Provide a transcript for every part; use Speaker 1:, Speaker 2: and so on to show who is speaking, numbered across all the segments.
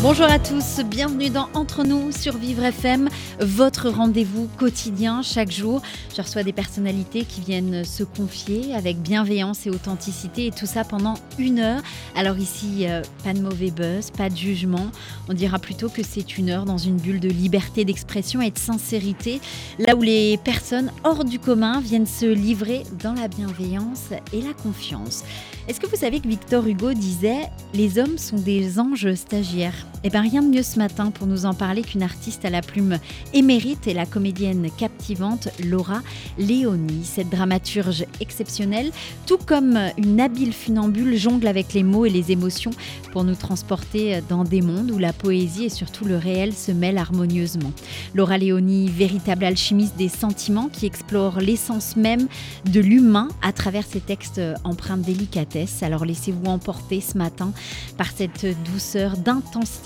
Speaker 1: Bonjour à tous, bienvenue dans Entre nous sur Vivre FM, votre rendez-vous quotidien chaque jour. Je reçois des personnalités qui viennent se confier avec bienveillance et authenticité et tout ça pendant une heure. Alors ici, euh, pas de mauvais buzz, pas de jugement. On dira plutôt que c'est une heure dans une bulle de liberté d'expression et de sincérité, là où les personnes hors du commun viennent se livrer dans la bienveillance et la confiance. Est-ce que vous savez que Victor Hugo disait Les hommes sont des anges stagiaires Eh bien, rien de mieux ce matin pour nous en parler qu'une artiste à la plume émérite et la comédienne captivante Laura Léonie. Cette dramaturge exceptionnelle, tout comme une habile funambule, jongle avec les mots et les émotions pour nous transporter dans des mondes où la poésie et surtout le réel se mêlent harmonieusement. Laura Léonie, véritable alchimiste des sentiments qui explore l'essence même de l'humain à travers ses textes empreints de délicatesse alors laissez-vous emporter ce matin par cette douceur d'intensité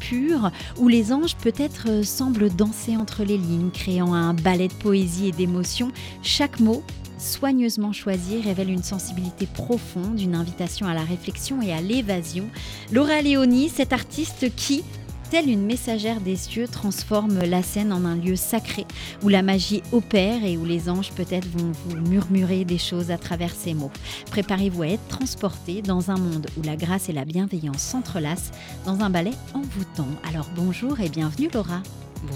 Speaker 1: pure où les anges peut-être semblent danser entre les lignes, créant un ballet de poésie et d'émotion. Chaque mot soigneusement choisi révèle une sensibilité profonde, une invitation à la réflexion et à l'évasion. Laura Léonie, cette artiste qui, telle une messagère des cieux, transforme la scène en un lieu sacré où la magie opère et où les anges peut-être vont vous murmurer des choses à travers ces mots. Préparez-vous à être transporté dans un monde où la grâce et la bienveillance s'entrelacent dans un ballet envoûtant. Alors bonjour et bienvenue Laura.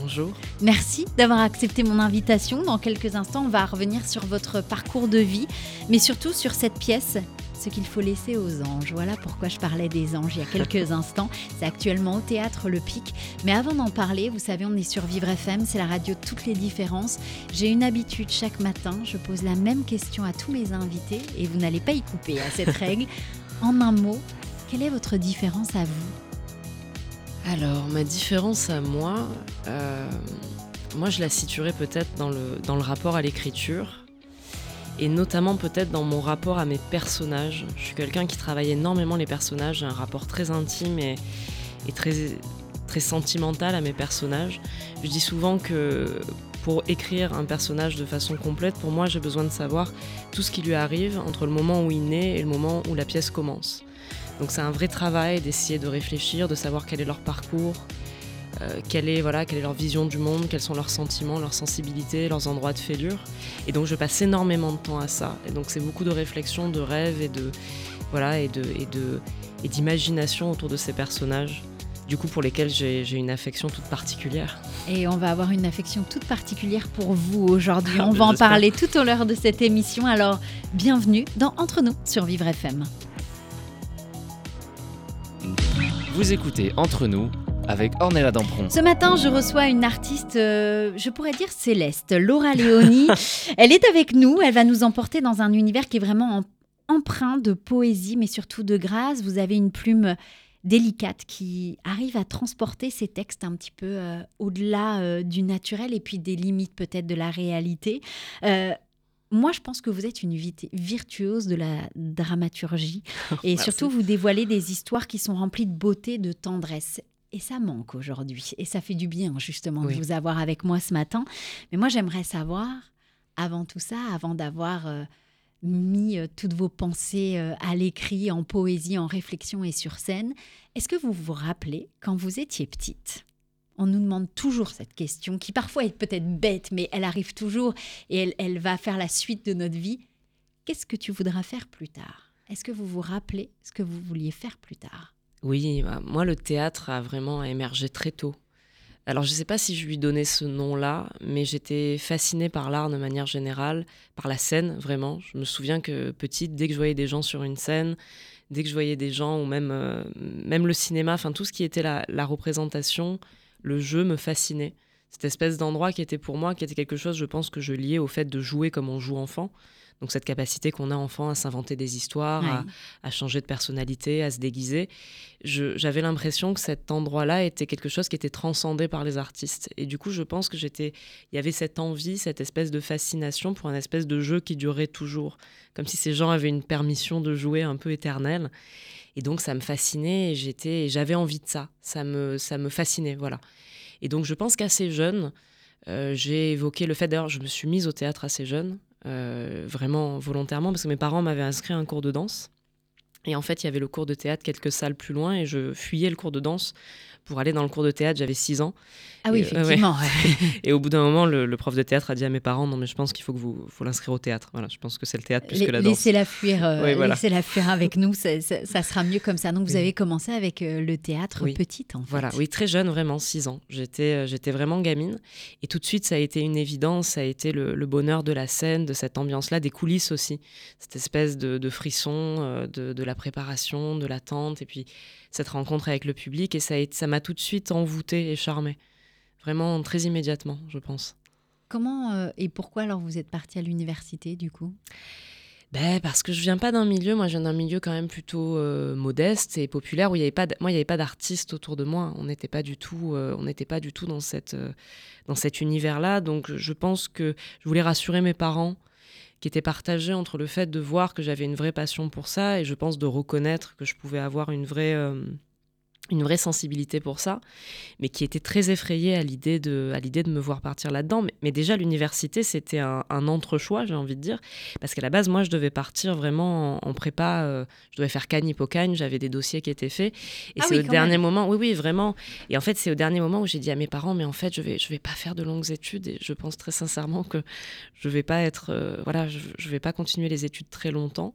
Speaker 2: Bonjour.
Speaker 1: Merci d'avoir accepté mon invitation. Dans quelques instants, on va revenir sur votre parcours de vie, mais surtout sur cette pièce ce qu'il faut laisser aux anges. Voilà pourquoi je parlais des anges il y a quelques instants. C'est actuellement au théâtre Le Pic. Mais avant d'en parler, vous savez, on est sur Vivre FM, c'est la radio toutes les différences. J'ai une habitude chaque matin, je pose la même question à tous mes invités et vous n'allez pas y couper à cette règle. En un mot, quelle est votre différence à vous?
Speaker 3: Alors, ma différence à moi, euh, moi je la situerais peut-être dans le, dans le rapport à l'écriture et notamment peut-être dans mon rapport à mes personnages. Je suis quelqu'un qui travaille énormément les personnages, j'ai un rapport très intime et, très, très sentimental à mes personnages. Je dis souvent que pour écrire un personnage de façon complète, pour moi j'ai besoin de savoir tout ce qui lui arrive entre le moment où il naît et le moment où la pièce commence. Donc c'est un vrai travail d'essayer de réfléchir, de savoir quel est leur parcours, euh, quelle, est, voilà, quelle est leur vision du monde, quels sont leurs sentiments, leurs sensibilités, leurs endroits de fêlure. Et donc je passe énormément de temps à ça. Et donc c'est beaucoup de réflexion, de rêves et de voilà et de et de et d'imagination autour de ces personnages. Du coup, pour lesquels j'ai une affection toute particulière.
Speaker 1: Et on va avoir une affection toute particulière pour vous aujourd'hui. on va en parler tout au long de cette émission. Alors, bienvenue dans Entre nous sur Vivre FM.
Speaker 2: Vous écoutez Entre nous avec Ornella Dampron.
Speaker 1: Ce matin, je reçois une artiste, euh, je pourrais dire céleste, Laura Léonie. elle est avec nous, elle va nous emporter dans un univers qui est vraiment empreint de poésie, mais surtout de grâce. Vous avez une plume délicate qui arrive à transporter ses textes un petit peu euh, au-delà euh, du naturel et puis des limites peut-être de la réalité. moi, je pense que vous êtes une virtuose de la dramaturgie et surtout vous dévoilez des histoires qui sont remplies de beauté, de tendresse. Et ça manque aujourd'hui. Et ça fait du bien, justement, de vous avoir avec moi ce matin. Mais moi, j'aimerais savoir, avant tout ça, avant d'avoir euh, mis euh, toutes vos pensées euh, à l'écrit, en poésie, en réflexion et sur scène, est-ce que vous vous rappelez quand vous étiez petite? On nous demande toujours cette question, qui parfois est peut-être bête, mais elle arrive toujours et elle, elle va faire la suite de notre vie. Qu'est-ce que tu voudras faire plus tard? Est-ce que vous vous rappelez ce que vous vouliez faire plus tard?
Speaker 3: Oui, bah, moi le théâtre a vraiment émergé très tôt. Alors je ne sais pas si je lui donnais ce nom-là, mais j'étais fascinée par l'art de manière générale, par la scène vraiment. Je me souviens que petite, dès que je voyais des gens sur une scène, dès que je voyais des gens, ou même, euh, même le cinéma, enfin tout ce qui était la, représentation, le jeu me fascinait. Cette espèce d'endroit qui était pour moi, qui était quelque chose, je pense, que je liais au fait de jouer comme on joue enfant. Donc cette capacité qu'on a enfant à s'inventer des histoires, à, changer de personnalité, à se déguiser. J'avais l'impression que cet endroit-là était quelque chose qui était transcendé par les artistes. Et du coup, je pense que j'étais, il y avait cette envie, cette espèce de fascination pour un espèce de jeu qui durait toujours, comme si ces gens avaient une permission de jouer un peu éternelle. Et donc ça me fascinait et j'étais, j'avais envie de ça. Ça me, ça me fascinait, voilà. Et donc je pense qu'assez jeune, euh, j'ai évoqué le fait d'ailleurs, je me suis mise au théâtre assez jeune. Euh, vraiment volontairement, parce que mes parents m'avaient inscrit un cours de danse. Et en fait, il y avait le cours de théâtre quelques salles plus loin, et je fuyais le cours de danse pour aller dans le cours de théâtre. J'avais 6 ans.
Speaker 1: Ah oui, effectivement.
Speaker 3: et au bout d'un moment, le, prof de théâtre a dit à mes parents Non, mais je pense qu'il faut que vous faut l'inscrire au théâtre. Voilà, je pense que c'est le théâtre plus que la danse.
Speaker 1: Laissez-la fuir, euh, laissez-la fuir avec nous, ça, sera mieux comme ça. Donc vous avez commencé avec euh, le théâtre petite, en fait.
Speaker 3: Voilà, oui, très jeune, vraiment, 6 ans. J'étais euh, j'étais vraiment gamine. Et tout de suite, ça a été une évidence, ça a été le, bonheur de la scène, de cette ambiance-là, des coulisses aussi. Cette espèce de, frisson, de, de la préparation, de l'attente, et puis cette rencontre avec le public. Et ça m'a tout de suite envoûté et charmé. Vraiment très immédiatement, je pense.
Speaker 1: Comment euh, et pourquoi alors vous êtes parti à l'université du coup?
Speaker 3: Ben, parce que je viens pas d'un milieu, moi je viens d'un milieu quand même plutôt euh, modeste et populaire où il y avait pas, moi il y avait pas d'artistes autour de moi. On n'était pas du tout, euh, on n'était pas du tout dans cette, dans cet univers-là. Donc je pense que je voulais rassurer mes parents qui étaient partagés entre le fait de voir que j'avais une vraie passion pour ça et je pense de reconnaître que je pouvais avoir une vraie une vraie sensibilité pour ça, mais qui était très effrayée à l'idée de, à l'idée de me voir partir là-dedans. Mais, déjà, l'université, c'était un, entre-choix, j'ai envie de dire, parce qu'à la base, moi, je devais partir vraiment en, prépa, euh, je devais faire Cagne Hippocagne, j'avais des dossiers qui étaient faits, et ah c'est au dernier moment, oui, oui, vraiment, et en fait, c'est au dernier moment où j'ai dit à mes parents, mais en fait, je vais, je vais pas faire de longues études, et je pense très sincèrement que je vais pas être, euh, voilà, je, je vais pas continuer les études très longtemps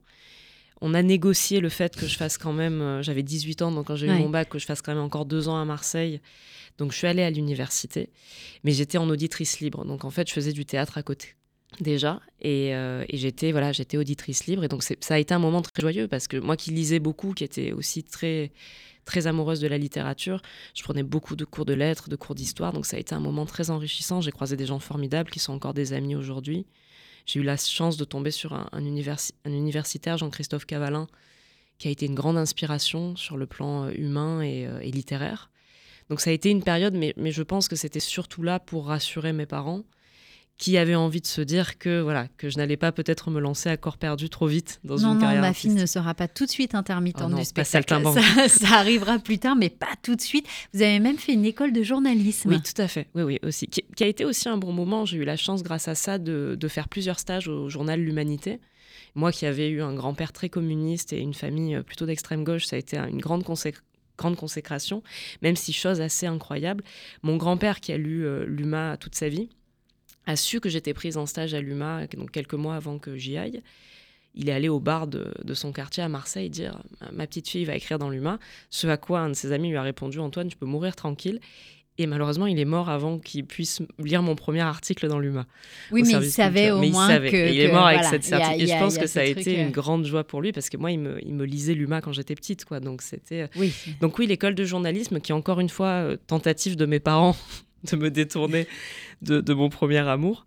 Speaker 3: on a négocié le fait que je fasse quand même, euh, j'avais 18 ans, donc quand j'ai eu mon bac, que je fasse quand même encore deux ans à Marseille. Donc je suis allée à l'université, mais j'étais en auditrice libre. Donc en fait, je faisais du théâtre à côté déjà. Et, euh, j'étais voilà j'étais auditrice libre. Et donc ça a été un moment très joyeux parce que moi qui lisais beaucoup qui était aussi très très amoureuse de la littérature je prenais beaucoup de cours de lettres de cours d'histoire. Donc ça a été un moment très enrichissant. J'ai croisé des gens formidables qui sont encore des amis aujourd'hui j'ai eu la chance de tomber sur un, universitaire, Jean-Christophe Cavalin, qui a été une grande inspiration sur le plan euh, humain euh, et, littéraire. Donc ça a été une période, mais, mais je pense que c'était surtout là pour rassurer mes parents qui avait envie de se dire que voilà que je n'allais pas peut-être me lancer à corps perdu trop vite dans une carrière.
Speaker 1: Non, ma fille ne sera pas tout de suite intermittente
Speaker 3: oh
Speaker 1: du spectacle. Ça, ça, arrivera plus tard, mais pas tout de suite. Vous avez même fait une école de journalisme.
Speaker 3: Oui, tout à fait. Oui, oui, aussi. Qui, a été aussi un bon moment. J'ai eu la chance, grâce à ça, de, de faire plusieurs stages au journal L'Humanité. Moi qui avais eu un grand-père très communiste et une famille euh, plutôt d'extrême gauche, ça a été une grande grande consécration, même si chose assez incroyable. Mon grand-père qui a lu euh, l'UMA toute sa vie, a su que j'étais prise en stage à l'UMA, donc quelques mois avant que j'y aille. Il est allé au bar de, son quartier à Marseille dire Ma petite fille va écrire dans l'UMA. Ce à quoi un de ses amis lui a répondu Antoine, tu peux mourir tranquille. Et malheureusement, il est mort avant qu'il puisse lire mon premier article dans l'UMA.
Speaker 1: Oui, mais il savait au moins que.
Speaker 3: il est mort avec cette certitude. Et je pense que ça a été une grande joie pour lui parce que moi, il me, il me lisait l'UMA quand j'étais petite. Quoi. Donc, c'était. Euh, oui. Donc, oui, l'école de journalisme, qui est encore une fois euh, tentative de mes parents de me détourner de, mon premier amour.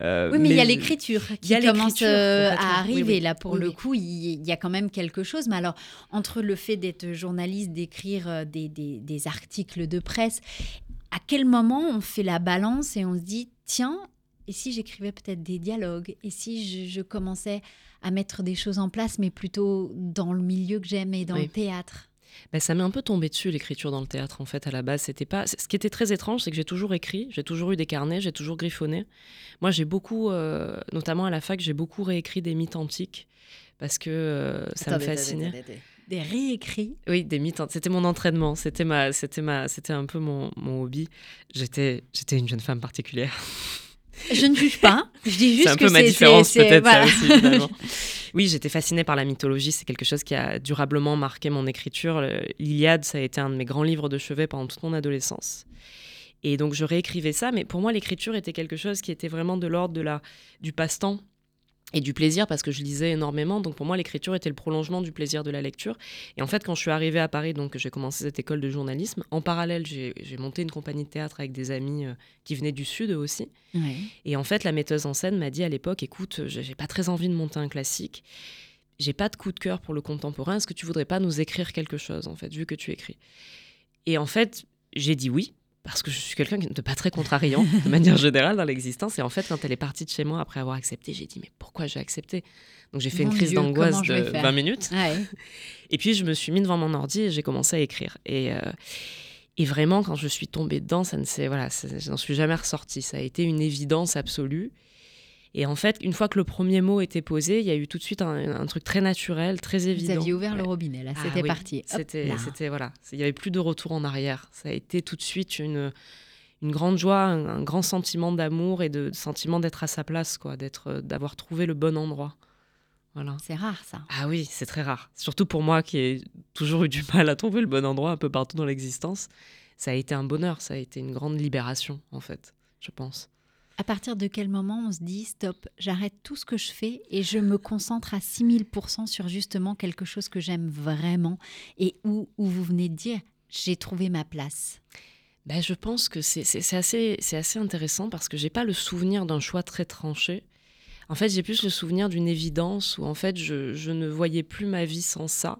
Speaker 1: Euh, oui, mais, il y a l'écriture qui commence euh, à arriver. Là, pour le coup, il y a quand même quelque chose. Mais alors, entre le fait d'être journaliste, d'écrire euh, des, des, articles de presse, à quel moment on fait la balance et on se dit, tiens, et si j'écrivais peut-être des dialogues? Et si je, commençais à mettre des choses en place, mais plutôt dans le milieu que j'aime et dans le théâtre?
Speaker 3: Bah, ça m'est un peu tombé dessus l'écriture dans le théâtre en fait à la base. C'était pas ce qui était très étrange c'est que j'ai toujours écrit j'ai toujours eu des carnets j'ai toujours griffonné. Moi j'ai beaucoup euh, notamment à la fac j'ai beaucoup réécrit des mythes antiques parce que euh, ça me fascinait.
Speaker 1: des réécrits?
Speaker 3: Oui des mythes c'était mon entraînement c'était ma c'était ma c'était un peu mon, mon hobby. J'étais j'étais une jeune femme particulière
Speaker 1: je ne juge pas. Je dis juste
Speaker 3: c'est un peu ma différence peut-être ça aussi. oui, j'étais fascinée par la mythologie. C'est quelque chose qui a durablement marqué mon écriture. L'Iliade, ça a été un de mes grands livres de chevet pendant toute mon adolescence. Et donc je réécrivais ça, mais pour moi l'écriture était quelque chose qui était vraiment de l'ordre de la du passe-temps et du plaisir parce que je lisais énormément. Donc pour moi, l'écriture était le prolongement du plaisir de la lecture. Et en fait, quand je suis arrivée à Paris, donc j'ai commencé cette école de journalisme, en parallèle, j'ai monté une compagnie de théâtre avec des amis euh, qui venaient du Sud aussi. Et en fait, la metteuse en scène m'a dit à l'époque, écoute, j'ai pas très envie de monter un classique. J'ai pas de coup de cœur pour le contemporain. Est-ce que tu voudrais pas nous écrire quelque chose, en fait, vu que tu écris? Et en fait, j'ai dit oui parce que je suis quelqu'un de pas très contrariant de manière générale dans l'existence. Et en fait, quand elle est partie de chez moi après avoir accepté, j'ai dit mais pourquoi j'ai accepté? Donc j'ai fait une crise d'angoisse de 20 minutes. Et puis je me suis mis devant mon ordi et j'ai commencé à écrire. Et, euh, et vraiment, quand je suis tombée dedans, ça ne s'est voilà, je n'en suis jamais ressortie. Ça a été une évidence absolue. Et en fait, une fois que le premier mot était posé, il y a eu tout de suite un, truc très naturel, très évident.
Speaker 1: Vous aviez ouvert le robinet, là, ah c'était parti.
Speaker 3: C'était, c'était voilà, il n'y avait plus de retour en arrière. Ça a été tout de suite une, une grande joie, un, grand sentiment d'amour et de, sentiment d'être à sa place, quoi, d'être, d'avoir trouvé le bon endroit. Voilà.
Speaker 1: C'est rare ça.
Speaker 3: Ah oui, c'est très rare. Surtout pour moi qui ai toujours eu du mal à trouver le bon endroit un peu partout dans l'existence. Ça a été un bonheur, ça a été une grande libération en fait, je pense.
Speaker 1: À partir de quel moment on se dit stop, j'arrête tout ce que je fais et je me concentre à 6000% sur justement quelque chose que j'aime vraiment et où, où vous venez de dire j'ai trouvé ma place?
Speaker 3: Ben, Je pense que c'est assez, assez intéressant parce que j'ai pas le souvenir d'un choix très tranché. En fait, j'ai plus le souvenir d'une évidence où en fait je, je, ne voyais plus ma vie sans ça.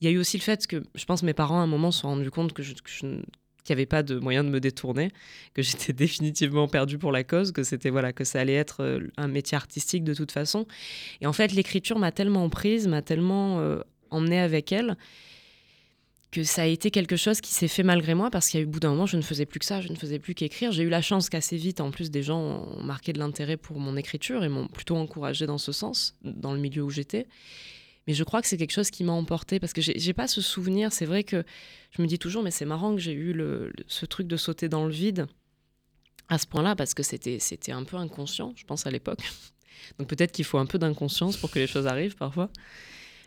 Speaker 3: Il y a eu aussi le fait que je pense mes parents à un moment se sont rendus compte que je, que je, qu'il n'y avait pas de moyen de me détourner, que j'étais définitivement perdue pour la cause, que c'était voilà que ça allait être euh, un métier artistique de toute façon. Et en fait, l'écriture m'a tellement prise, m'a tellement euh, emmenée avec elle que ça a été quelque chose qui s'est fait malgré moi parce qu'il y a eu bout d'un moment, je ne faisais plus que ça, je ne faisais plus qu'écrire. J'ai eu la chance qu'assez vite, en plus, des gens ont marqué de l'intérêt pour mon écriture et m'ont plutôt encouragée dans ce sens, dans le milieu où j'étais. Mais je crois que c'est quelque chose qui m'a emporté parce que j'ai pas ce souvenir. C'est vrai que je me dis toujours, mais c'est marrant que j'ai eu le, ce truc de sauter dans le vide à ce point-là parce que c'était un peu inconscient, je pense, à l'époque. Donc peut-être qu'il faut un peu d'inconscience pour que les choses arrivent parfois.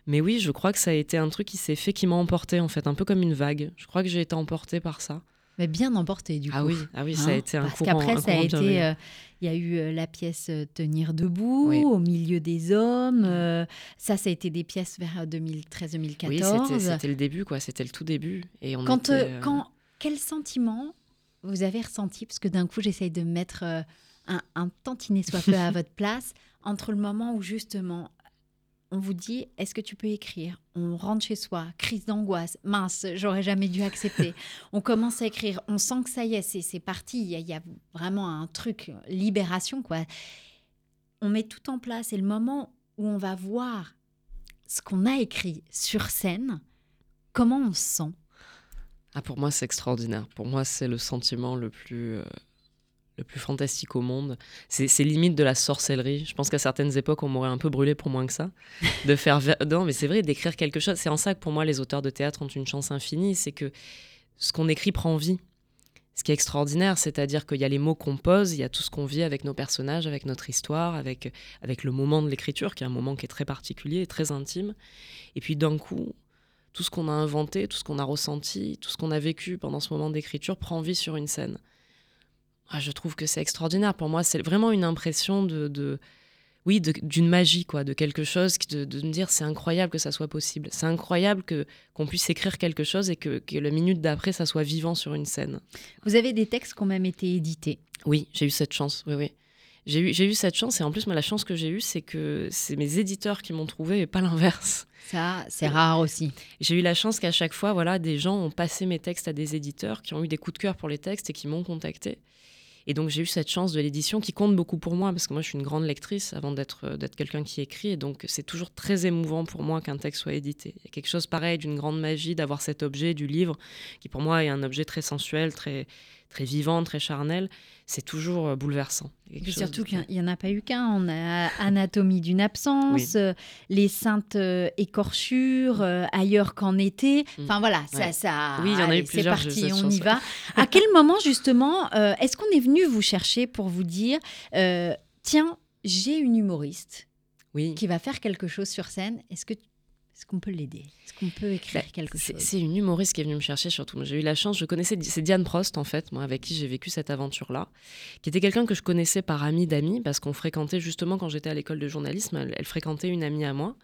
Speaker 3: Mais oui, je crois que ça a été un truc qui s'est fait, qui m'a emporté en fait, un peu comme une vague. Je crois que j'ai été emportée par ça.
Speaker 1: Mais bien emporté du
Speaker 3: ah coup. Ah oui, ah oui ça a hein été un
Speaker 1: Parce
Speaker 3: courant.
Speaker 1: Parce qu'après, ça a été. Euh, il y a eu euh, la pièce euh, Tenir debout, Au milieu des hommes. ça, ça a été des pièces vers 2013-2014.
Speaker 3: Oui, c'était le début, quoi. C'était le tout début. Et on
Speaker 1: quand, quand, quel sentiment vous avez ressenti? Parce que d'un coup, j'essaye de mettre un, un tantinet soit peu à votre place entre le moment où justement on vous dit est-ce que tu peux écrire On rentre chez soi, crise d'angoisse, mince, j'aurais jamais dû accepter. on commence à écrire, on sent que ça y est, c'est parti, il y, a vraiment un truc, libération quoi. On met tout en place et le moment où on va voir ce qu'on a écrit sur scène, comment on se sent?
Speaker 3: Ah, Pour moi, c'est extraordinaire. Pour moi, c'est le sentiment le plus... Euh, le plus fantastique au monde. C'est limite de la sorcellerie. Je pense qu'à certaines époques, on m'aurait un peu brûlé pour moins que ça. De faire. Non, mais c'est vrai, d'écrire quelque chose. C'est en ça que pour moi, les auteurs de théâtre ont une chance infinie. C'est que ce qu'on écrit prend vie. Ce qui est extraordinaire, c'est-à-dire qu'il y a les mots qu'on pose, il y a tout ce qu'on vit avec nos personnages, avec notre histoire, avec, avec le moment de l'écriture, qui est un moment qui est très particulier très intime. Et puis d'un coup, tout ce qu'on a inventé, tout ce qu'on a ressenti, tout ce qu'on a vécu pendant ce moment d'écriture prend vie sur une scène. Ah, je trouve que c'est extraordinaire. Pour moi, c'est vraiment une impression de, oui, d'une magie, quoi, de quelque chose, de, de me dire c'est incroyable que ça soit possible. C'est incroyable que qu'on puisse écrire quelque chose et que, que la minute d'après, ça soit vivant sur une scène.
Speaker 1: Vous avez des textes qui ont même été édités.
Speaker 3: Oui, j'ai eu cette chance. Oui, oui. J'ai eu, j'ai eu cette chance et en plus, moi, la chance que j'ai eue, c'est que c'est mes éditeurs qui m'ont trouvé et pas l'inverse.
Speaker 1: Ça, c'est rare aussi.
Speaker 3: J'ai eu la chance qu'à chaque fois, voilà, des gens ont passé mes textes à des éditeurs qui ont eu des coups de cœur pour les textes et qui m'ont contacté. Et donc j'ai eu cette chance de l'édition qui compte beaucoup pour moi parce que moi je suis une grande lectrice avant d'être euh, d'être quelqu'un qui écrit et donc c'est toujours très émouvant pour moi qu'un texte soit édité. Il y a quelque chose pareil d'une grande magie d'avoir cet objet du livre qui pour moi est un objet très sensuel, très très vivant, très charnel, c'est toujours euh, bouleversant.
Speaker 1: surtout qu'il n'y en a pas eu qu'un. On a Anatomie d'une absence, euh, Les Saintes écorchures, Ailleurs qu'en été. Mm. Enfin voilà, ça, ça.
Speaker 3: Oui, il y en a eu
Speaker 1: C'est parti, on y va. à quel moment justement est-ce qu'on est venu vous chercher pour vous dire tiens, j'ai une humoriste
Speaker 3: oui.
Speaker 1: qui va faire quelque chose sur scène? Est-ce que Est-ce qu'on peut l'aider? Est-ce qu'on peut écrire
Speaker 3: Bah,
Speaker 1: quelque chose?
Speaker 3: C'est une humoriste qui est venue me chercher surtout. J'ai eu la chance, je connaissais, c'est Diane Prost en fait, moi avec qui j'ai vécu cette aventure-là, qui était quelqu'un que je connaissais par ami d'amis parce qu'on fréquentait justement quand j'étais à l'école de journalisme, elle, elle fréquentait une amie à moi.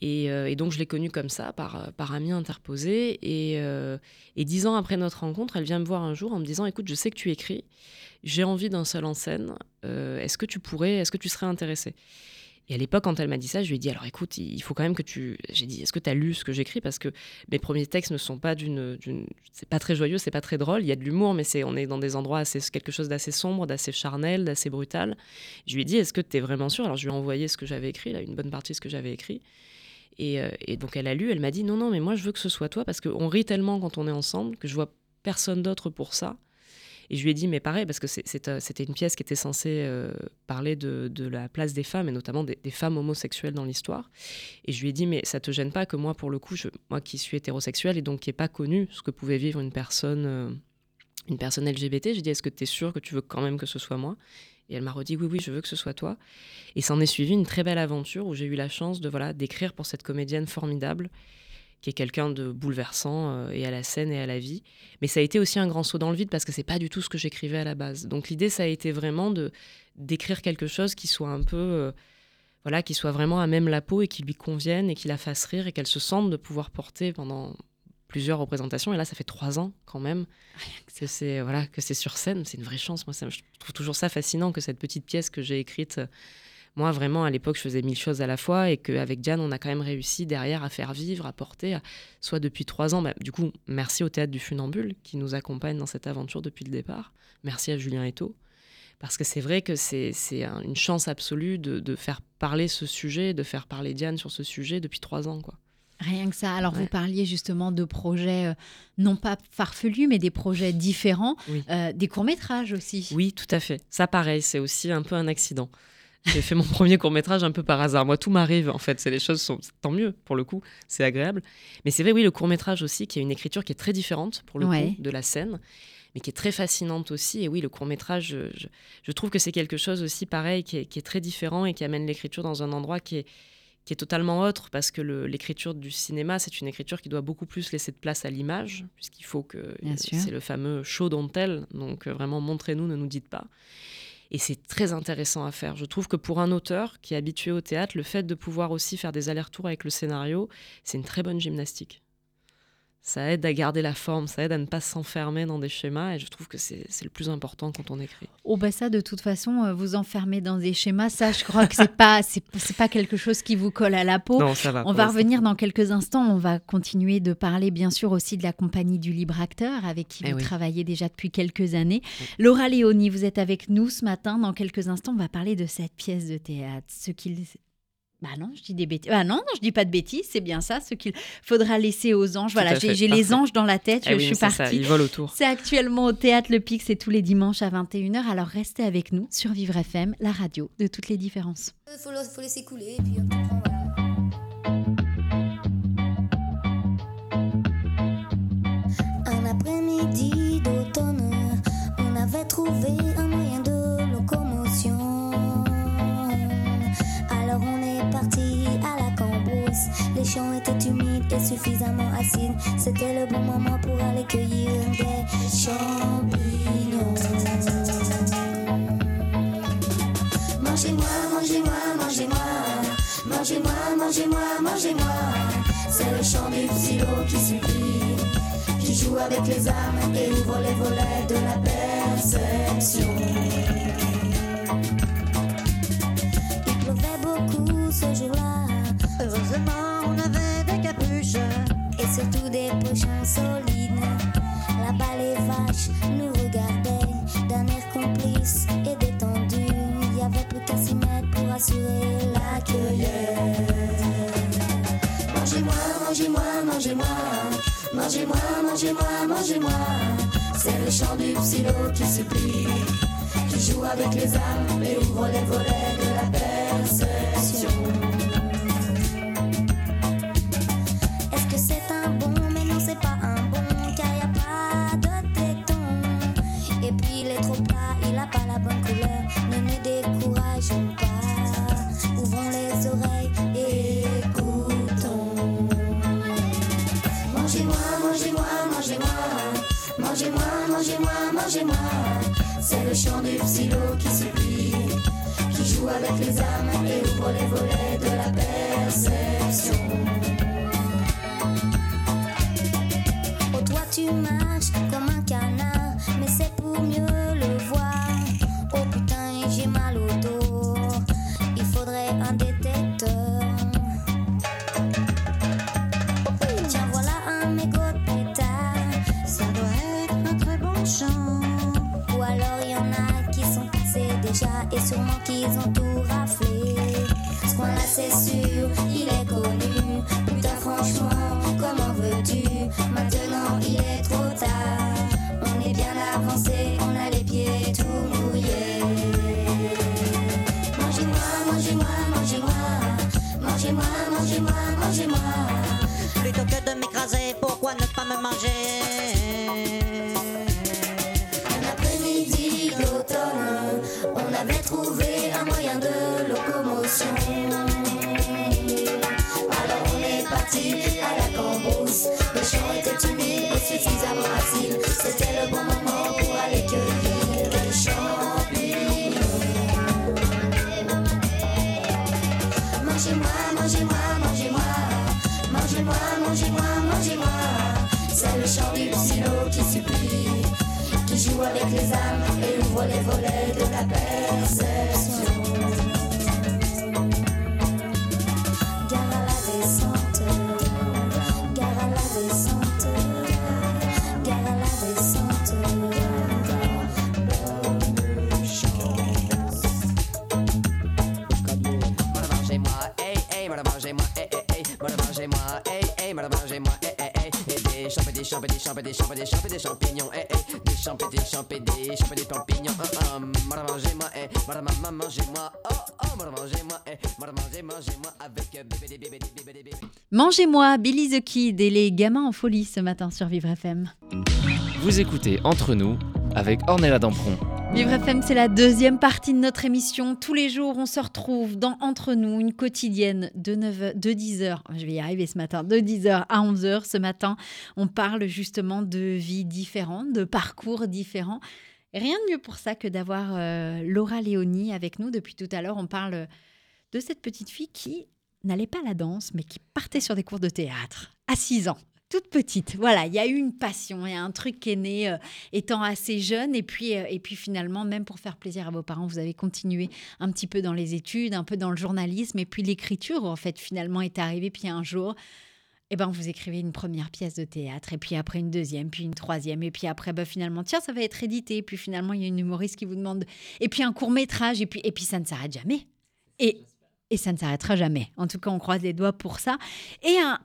Speaker 3: Et, euh, et donc je l'ai connue comme ça, par, par ami interposé. Et, euh, et dix ans après notre rencontre, elle vient me voir un jour en me disant, écoute, je sais que tu écris, j'ai envie d'un seul en scène, euh, est-ce que tu pourrais, est-ce que tu serais intéressé et à l'époque, quand elle m'a dit ça, je lui ai dit alors écoute, il faut quand même que tu. J'ai dit est-ce que tu as lu ce que j'écris? Parce que mes premiers textes ne sont pas d'une. C'est pas très joyeux, c'est pas très drôle. Il y a de l'humour, mais c'est on est dans des endroits assez. quelque chose d'assez sombre, d'assez charnel, d'assez brutal. Je lui ai dit est-ce que tu es vraiment sûr Alors je lui ai envoyé ce que j'avais écrit, là, une bonne partie de ce que j'avais écrit. Et, euh, et donc elle a lu, elle m'a dit non, non, mais moi je veux que ce soit toi parce qu'on rit tellement quand on est ensemble que je vois personne d'autre pour ça. Et je lui ai dit, mais pareil, parce que euh, c'était une pièce qui était censée euh, parler de, la place des femmes, et notamment des, femmes homosexuelles dans l'histoire. Et je lui ai dit, mais ça te gêne pas que moi, pour le coup, moi qui suis hétérosexuelle et donc qui n'ai pas connu ce que pouvait vivre une personne, euh, une personne LGBT, j'ai dit, est-ce que tu es sûre que tu veux quand même que ce soit moi? Et elle m'a redit, oui, oui, je veux que ce soit toi. Et s'en est suivi une très belle aventure où j'ai eu la chance de voilà d'écrire pour cette comédienne formidable qui est quelqu'un de bouleversant euh, et à la scène et à la vie. Mais ça a été aussi un grand saut dans le vide parce que c'est pas du tout ce que j'écrivais à la base. Donc l'idée, ça a été vraiment de d'écrire quelque chose qui soit un peu, euh, voilà, qui soit vraiment à même la peau et qui lui convienne et qui la fasse rire et qu'elle se sente de pouvoir porter pendant plusieurs représentations. Et là, ça fait trois ans quand même que c'est voilà que c'est sur scène. C'est une vraie chance. Moi, ça, je trouve toujours ça fascinant que cette petite pièce que j'ai écrite. Moi, vraiment, à l'époque, je faisais mille choses à la fois et qu'avec Diane, on a quand même réussi derrière à faire vivre, à porter, à- soit depuis trois ans. bah, du coup, merci au Théâtre du Funambule qui nous accompagne dans cette aventure depuis le départ. Merci à Julien Eto. Parce que c'est vrai que c'est c'est un- une chance absolue de, de faire parler ce sujet, de faire parler Diane sur ce sujet depuis trois ans. Quoi.
Speaker 1: Rien que ça. Alors, vous parliez justement de projets euh, non pas farfelus, mais des projets différents,
Speaker 3: Oui.
Speaker 1: Euh, des courts-métrages aussi.
Speaker 3: Oui, tout à fait. Ça, pareil, c'est aussi un peu un accident. J'ai fait mon premier court métrage un peu par hasard. Moi, tout m'arrive, en fait. C'est les choses sont tant mieux pour le coup. C'est agréable. Mais c'est vrai, oui, le court métrage aussi, qui a une écriture qui est très différente pour le
Speaker 1: Ouais.
Speaker 3: coup de la scène, mais qui est très fascinante aussi. Et oui, le court métrage, je, je- je trouve que c'est quelque chose aussi pareil qui est, qui est très différent et qui amène l'écriture dans un endroit qui est qui est totalement autre parce que l'écriture du cinéma, c'est une écriture qui doit beaucoup plus laisser de place à l'image, puisqu'il faut que
Speaker 1: Bien sûr.
Speaker 3: c'est le fameux show don't tell, donc euh, vraiment montrez-nous, ne nous dites pas. Et c'est très intéressant à faire. Je trouve que pour un auteur qui est habitué au théâtre, le fait de pouvoir aussi faire des allers-retours avec le scénario, c'est une très bonne gymnastique. Ça aide à garder la forme, ça aide à ne pas s'enfermer dans des schémas, et je trouve que c'est le plus important quand on écrit.
Speaker 1: Oh bah ça, de toute façon, euh, vous enfermer dans des schémas, ça, je crois que c'est pas, c'est pas quelque chose qui vous colle à la peau.
Speaker 3: Non, ça va.
Speaker 1: On va revenir dans quelques instants. On va continuer de parler, bien sûr, aussi de la compagnie du libre acteur avec qui
Speaker 3: Eh
Speaker 1: vous
Speaker 3: oui.
Speaker 1: travaillez déjà depuis quelques années. Laura Léoni, vous êtes avec nous ce matin. Dans quelques instants, on va parler de cette pièce de théâtre. Ce qu'il. Bah non, je dis des bêtises. Ah non, non, je dis pas de bêtises, c'est bien ça, ce qu'il faudra laisser aux anges.
Speaker 3: Tout
Speaker 1: voilà, j'ai les anges dans la tête,
Speaker 3: Eh
Speaker 1: je,
Speaker 3: oui,
Speaker 1: suis
Speaker 3: c'est ça,
Speaker 1: partie.
Speaker 3: ils volent autour.
Speaker 1: C'est actuellement au théâtre Le Pic, c'est tous les dimanches à 21h. Alors restez avec nous sur Vivre FM, la radio de toutes les différences.
Speaker 4: faut, le- faut laisser couler, et puis après, voilà. Un après-midi d'automne, on avait trouvé un moyen de à la cambrousse. Les champs étaient humides et suffisamment acides. C'était le bon moment pour aller cueillir des champignons. Mangez-moi, mangez-moi, mangez-moi. Mangez-moi, mangez-moi, mangez-moi. C'est le chant du silo qui supplie, qui joue avec les âmes et ouvre les volets de la perception. Ce jour-là. Heureusement, on avait des capuches et surtout des pochons solides. Là-bas, les vaches nous regardaient d'un air complice et détendu. Il y avait plus qu'à s'y mettre pour assurer la cueillette. Mangez-moi, mangez-moi, mangez-moi. Mangez-moi, mangez-moi, mangez-moi. C'est le chant du psylo qui supplie, qui joue avec les âmes et ouvre les volets de la perception. C'est le chant du psylo qui supplie, qui joue avec les âmes et ouvre les volets de la perception. Oh, toi tu marches comme un canard, qu'ils ont tout raflé. Ce coin-là, c'est sûr, il est connu. Putain, franchement, comment veux-tu? Maintenant, il est trop tard. On est bien avancé, parti à la cambrousse.
Speaker 5: Des champs, et des champs, et des champignons, hey, hey, des champs, et des champs, et des champs, et des champignons, hum, hum, voilà, mangez-moi, voilà, maman, mangez-moi, oh, oh, mangez-moi, mangez, mangez-moi, avec euh, bébé, bébé, bébé, bébé, bébé.
Speaker 1: Mangez-moi, Billy the Kid et les gamins en folie ce matin sur Vivre FM.
Speaker 2: Vous écoutez Entre nous avec Ornella Dampron.
Speaker 1: Vivre FM, c'est la deuxième partie de notre émission. Tous les jours, on se retrouve dans Entre nous, une quotidienne de, 9, de 10h, je vais y arriver ce matin, de 10h à 11h ce matin. On parle justement de vies différentes, de parcours différents. Rien de mieux pour ça que d'avoir euh, Laura Léonie avec nous. Depuis tout à l'heure, on parle de cette petite fille qui n'allait pas à la danse, mais qui partait sur des cours de théâtre à 6 ans. Toute petite, voilà, il y a eu une passion, il y a un truc qui est né euh, étant assez jeune, et puis, euh, et puis finalement, même pour faire plaisir à vos parents, vous avez continué un petit peu dans les études, un peu dans le journalisme, et puis l'écriture, en fait, finalement est arrivée, puis un jour, eh ben, vous écrivez une première pièce de théâtre, et puis après une deuxième, puis une troisième, et puis après, bah, finalement, tiens, ça va être édité, et puis finalement, il y a une humoriste qui vous demande, et puis un court métrage, et puis, et puis ça ne s'arrête jamais. Et, et ça ne s'arrêtera jamais. En tout cas, on croise les doigts pour ça. Et un,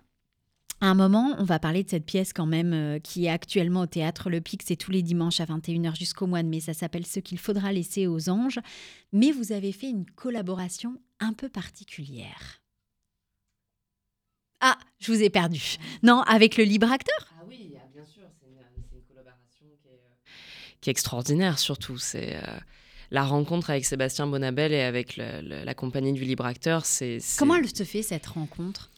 Speaker 1: à un moment, on va parler de cette pièce quand même euh, qui est actuellement au théâtre Le Pic. C'est tous les dimanches à 21h jusqu'au mois de mai. Ça s'appelle Ce qu'il faudra laisser aux anges. Mais vous avez fait une collaboration un peu particulière. Ah, je vous ai perdu. Non, avec le libre acteur
Speaker 3: Ah oui, bien sûr, c'est une, collaboration qui est, extraordinaire surtout. C'est euh, la rencontre avec Sébastien Bonabel et avec le- le- la compagnie du libre acteur. C'est c'est-
Speaker 1: Comment elle se fait cette rencontre?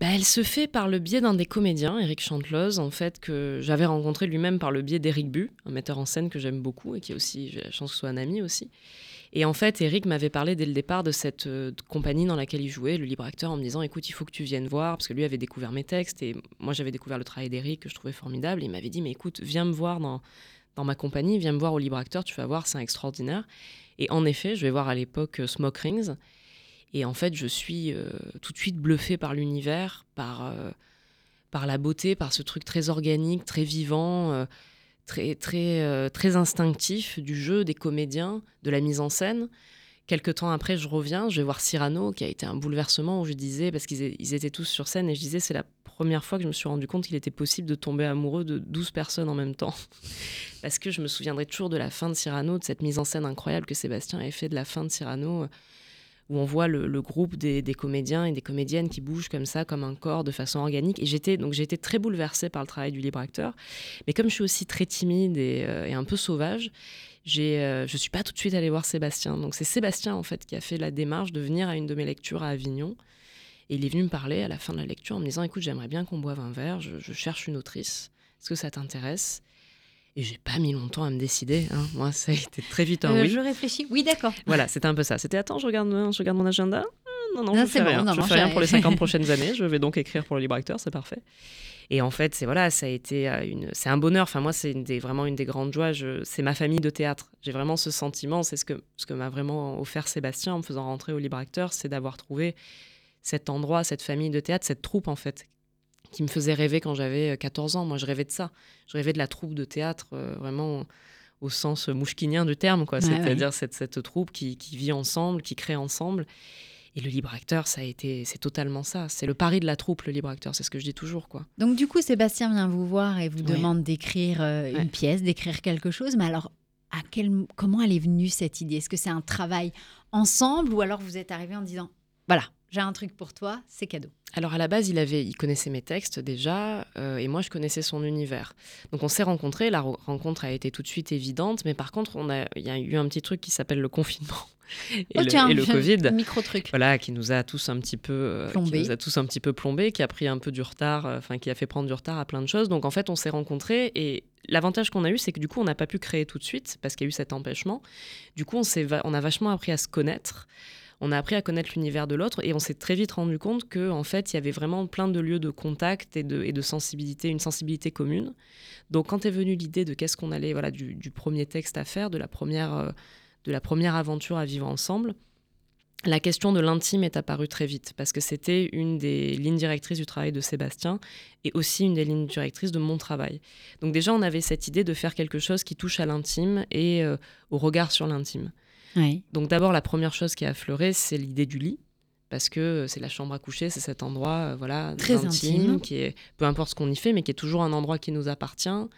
Speaker 3: Bah, elle se fait par le biais d'un des comédiens, Eric Chanteloz, en fait, que j'avais rencontré lui-même par le biais d'Éric Bu, un metteur en scène que j'aime beaucoup et qui est aussi, j'ai la chance que ce soit un ami aussi. Et en fait, Eric m'avait parlé dès le départ de cette euh, compagnie dans laquelle il jouait, le libre acteur, en me disant écoute, il faut que tu viennes voir, parce que lui avait découvert mes textes et moi j'avais découvert le travail d'Eric que je trouvais formidable. il m'avait dit mais écoute, viens me voir dans, dans ma compagnie, viens me voir au libre acteur, tu vas voir, c'est extraordinaire. Et en effet, je vais voir à l'époque euh, Smoke Rings. Et en fait, je suis euh, tout de suite bluffée par l'univers, par, euh, par la beauté, par ce truc très organique, très vivant, euh, très, très, très instinctif du jeu, des comédiens, de la mise en scène. Quelque temps après, je reviens, je vais voir Cyrano, qui a été un bouleversement où je disais, parce qu'ils étaient tous sur scène, et je disais, c'est la première fois que je me suis rendu compte qu'il était possible de tomber amoureux de 12 personnes en même temps. parce que je me souviendrai toujours de la fin de Cyrano, de cette mise en scène incroyable que Sébastien avait fait de la fin de Cyrano où on voit le, groupe des, comédiens et des comédiennes qui bougent comme ça, comme un corps, de façon organique. Et j'étais donc été très bouleversée par le travail du libre acteur. Mais comme je suis aussi très timide et, euh, et un peu sauvage, j'ai, euh, je suis pas tout de suite allée voir Sébastien. Donc c'est Sébastien en fait qui a fait la démarche de venir à une de mes lectures à Avignon Et il est venu me parler à la fin de la lecture en me disant Écoute, j'aimerais bien qu'on boive un verre, je, je cherche une autrice. Est-ce que ça t'intéresse? Et j'ai pas mis longtemps à me décider. hein. Moi, ça a été très vite un
Speaker 1: Euh,
Speaker 3: oui.
Speaker 1: Je réfléchis. Oui, d'accord.
Speaker 3: Voilà, c'était un peu ça. C'était Attends, je regarde, je regarde mon agenda. Ah, Non, non,
Speaker 1: Non,
Speaker 3: je
Speaker 1: c'est
Speaker 3: fais
Speaker 1: bon,
Speaker 3: rien.
Speaker 1: non,
Speaker 3: je fais rien pour les 50 prochaines années. Je vais donc écrire pour le libre acteur, c'est parfait. Et en fait, c'est voilà, ça a été euh, une, c'est un bonheur. Enfin, moi, c'est vraiment une des grandes joies. C'est ma famille de théâtre. J'ai vraiment ce sentiment. C'est ce que, ce que m'a vraiment offert Sébastien en me faisant rentrer au libre acteur, c'est d'avoir trouvé cet endroit, cette famille de théâtre, cette troupe en fait, qui me faisait rêver quand j'avais euh, 14 ans. Moi, je rêvais de ça. Je rêvais de la troupe de théâtre, euh, vraiment au sens mouchkinien du terme, quoi. C'est-à-dire cette, cette troupe qui, qui vit ensemble, qui crée ensemble. Et le libre acteur, ça a été, c'est totalement ça. C'est le pari de la troupe, le libre acteur. C'est ce que je dis toujours, quoi.
Speaker 1: Donc du coup, Sébastien vient vous voir et vous
Speaker 3: Oui.
Speaker 1: demande d'écrire euh,
Speaker 3: Ouais.
Speaker 1: une pièce, d'écrire quelque chose. Mais alors, à quel, comment elle est venue cette idée? Est-ce que c'est un travail ensemble ou alors vous êtes arrivé en disant, voilà, j'ai un truc pour toi, c'est cadeau
Speaker 3: Alors à la base, il avait, il connaissait mes textes déjà, euh, et moi je connaissais son univers. Donc on s'est rencontrés. La re- rencontre a été tout de suite évidente, mais par contre, on a, il y a eu un petit truc qui s'appelle le confinement et,
Speaker 1: Oh,
Speaker 3: le,
Speaker 1: tiens,
Speaker 3: et le Covid.
Speaker 1: Micro truc.
Speaker 3: Voilà, qui nous a tous un petit peu euh,
Speaker 1: Plombés.
Speaker 3: qui nous a tous un petit peu plombé, qui a pris un peu du retard, euh, enfin qui a fait prendre du retard à plein de choses. Donc en fait, on s'est rencontrés et l'avantage qu'on a eu, c'est que du coup, on n'a pas pu créer tout de suite parce qu'il y a eu cet empêchement. Du coup, on on a vachement appris à se connaître. On a appris à connaître l'univers de l'autre et on s'est très vite rendu compte que en fait, il y avait vraiment plein de lieux de contact et de, sensibilité, une sensibilité commune. Donc quand est venue l'idée de qu'est-ce qu'on allait, voilà, du, du premier texte à faire, de la première, euh, de la première aventure à vivre ensemble, la question de l'intime est apparue très vite parce que c'était une des lignes directrices du travail de Sébastien et aussi une des lignes directrices de mon travail. Donc déjà, on avait cette idée de faire quelque chose qui touche à l'intime et euh, au regard sur l'intime.
Speaker 1: Oui.
Speaker 3: Donc d'abord, la première chose qui a affleuré, c'est l'idée du lit. Parce que euh, c'est la chambre à coucher, c'est cet endroit euh, voilà,
Speaker 1: Très intime.
Speaker 3: qui est, peu importe ce qu'on y fait, mais qui est toujours un endroit qui nous appartient.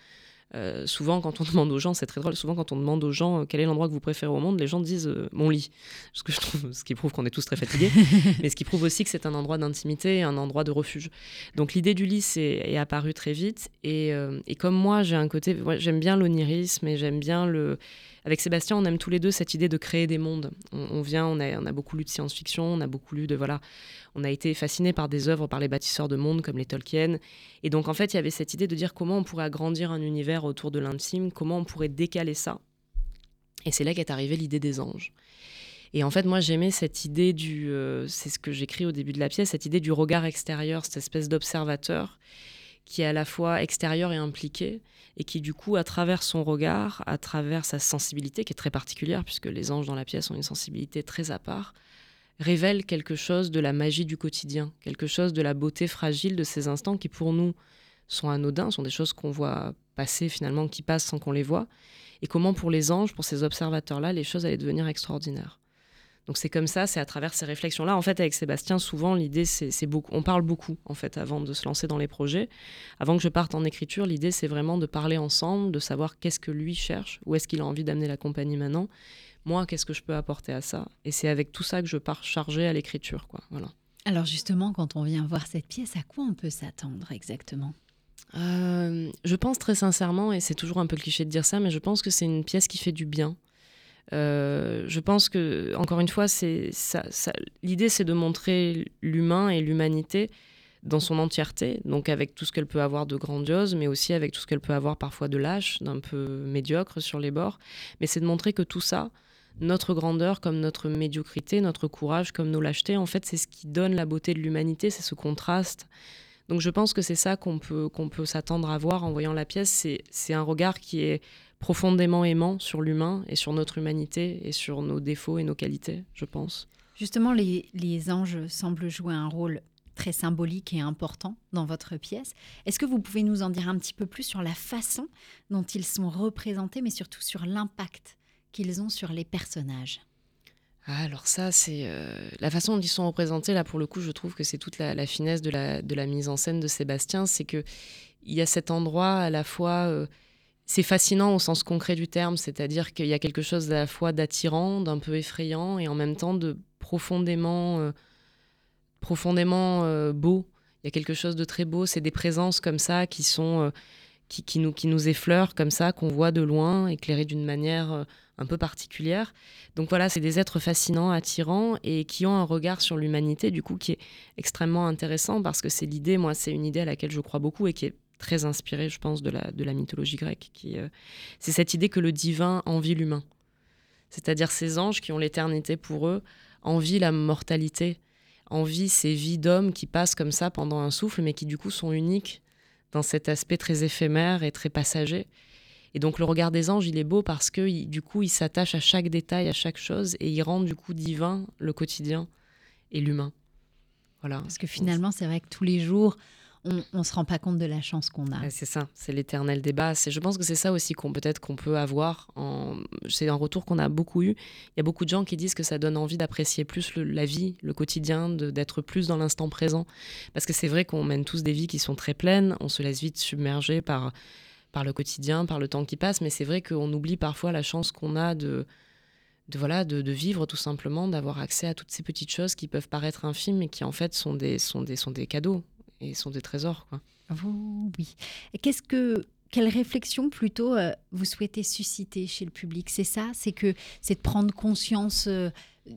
Speaker 3: Euh, souvent, quand on demande aux gens, c'est très drôle, souvent quand on demande aux gens euh, quel est l'endroit que vous préférez au monde, les gens disent euh, mon lit. Ce, que je trouve, ce qui prouve qu'on est tous très fatigués, mais ce qui prouve aussi que c'est un endroit d'intimité, un endroit de refuge. Donc l'idée du lit c'est, est apparue très vite. Et, et comme moi, j'ai un côté, ouais, j'aime bien l'onirisme et j'aime bien le. Avec Sébastien, on aime tous les deux cette idée de créer des mondes. On, vient, on a, on a beaucoup lu de science-fiction, on a beaucoup lu de voilà, on a été fasciné par des œuvres, par les bâtisseurs de mondes comme les Tolkien. Et donc en fait, il y avait cette idée de dire comment on pourrait agrandir un univers autour de l'intime, comment on pourrait décaler ça. Et c'est là qu'est arrivée l'idée des anges. Et en fait, moi, j'aimais cette idée du, euh, c'est ce que j'écris au début de la pièce, cette idée du regard extérieur, cette espèce d'observateur qui est à la fois extérieur et impliqué, et qui du coup, à travers son regard, à travers sa sensibilité, qui est très particulière, puisque les anges dans la pièce ont une sensibilité très à part, révèle quelque chose de la magie du quotidien, quelque chose de la beauté fragile de ces instants qui pour nous sont anodins, sont des choses qu'on voit passer finalement, qui passent sans qu'on les voit, et comment pour les anges, pour ces observateurs-là, les choses allaient devenir extraordinaires. Donc c'est comme ça, c'est à travers ces réflexions-là. En fait, avec Sébastien, souvent l'idée, c'est beaucoup, on parle beaucoup en fait avant de se lancer dans les projets. Avant que je parte en écriture, l'idée c'est vraiment de parler ensemble, de savoir qu'est-ce que lui cherche, où est-ce qu'il a envie d'amener la compagnie maintenant. Moi, qu'est-ce que je peux apporter à ça? Et c'est avec tout ça que je pars chargé à l'écriture, quoi. Voilà.
Speaker 1: Alors justement, quand on vient voir cette pièce, à quoi on peut s'attendre exactement?
Speaker 3: Euh, je pense très sincèrement, et c'est toujours un peu cliché de dire ça, mais je pense que c'est une pièce qui fait du bien. Euh, je pense que, encore une fois, ça, l'idée c'est de montrer l'humain et l'humanité dans son entièreté, donc avec tout ce qu'elle peut avoir de grandiose, mais aussi avec tout ce qu'elle peut avoir parfois de lâche, d'un peu médiocre sur les bords. Mais c'est de montrer que tout ça, notre grandeur comme notre médiocrité, notre courage comme nos lâchetés, en fait, c'est ce qui donne la beauté de l'humanité, c'est ce contraste. Donc je pense que c'est ça qu'on peut, s'attendre à voir en voyant la pièce. C'est un regard qui est profondément aimant sur l'humain et sur notre humanité et sur nos défauts et nos qualités, je pense.
Speaker 1: Justement, les, les anges semblent jouer un rôle très symbolique et important dans votre pièce. Est-ce que vous pouvez nous en dire un petit peu plus sur la façon dont ils sont représentés, mais surtout sur l'impact qu'ils ont sur les personnages?
Speaker 3: Ah, alors ça, c'est euh, la façon dont ils sont représentés. Là, pour le coup, je trouve que c'est toute la, la finesse de la, de la mise en scène de Sébastien. C'est que il y a cet endroit à la fois. euh, c'est fascinant au sens concret du terme, c'est-à-dire qu'il y a quelque chose à la fois d'attirant, d'un peu effrayant, et en même temps de profondément, euh, profondément euh, beau. Il y a quelque chose de très beau. C'est des présences comme ça qui sont, euh, qui, qui nous, qui nous effleurent comme ça, qu'on voit de loin, éclairés d'une manière un peu particulière. Donc voilà, c'est des êtres fascinants, attirants et qui ont un regard sur l'humanité, du coup, qui est extrêmement intéressant parce que c'est l'idée, moi, c'est une idée à laquelle je crois beaucoup et qui est très inspirée, je pense, de la, de la mythologie grecque. Qui, euh, c'est cette idée que le divin envie l'humain. C'est-à-dire ces anges qui ont l'éternité pour eux, envient la mortalité, envient ces vies d'hommes qui passent comme ça pendant un souffle, mais qui du coup sont uniques dans cet aspect très éphémère et très passager. Et donc le regard des anges, il est beau parce que du coup, il s'attache à chaque détail, à chaque chose, et il rend du coup divin le quotidien et l'humain. Voilà.
Speaker 1: Parce que finalement, c'est vrai que tous les jours, on ne se rend pas compte de la chance qu'on a.
Speaker 3: C'est ça, c'est l'éternel débat. Je pense que c'est ça aussi qu'on peut-être qu'on peut avoir. En... C'est un retour qu'on a beaucoup eu. Il y a beaucoup de gens qui disent que ça donne envie d'apprécier plus la vie, le quotidien, d'être plus dans l'instant présent. Parce que c'est vrai qu'on mène tous des vies qui sont très pleines. On se laisse vite submerger par par le quotidien, par le temps qui passe. Mais c'est vrai qu'on oublie parfois la chance qu'on a de de voilà de, de vivre tout simplement, d'avoir accès à toutes ces petites choses qui peuvent paraître infimes et qui en fait sont des sont des sont des cadeaux et sont des trésors quoi.
Speaker 1: Vous, oui. Qu'est-ce que quelle réflexion plutôt euh, vous souhaitez susciter chez le public? C'est ça, c'est que c'est de prendre conscience euh,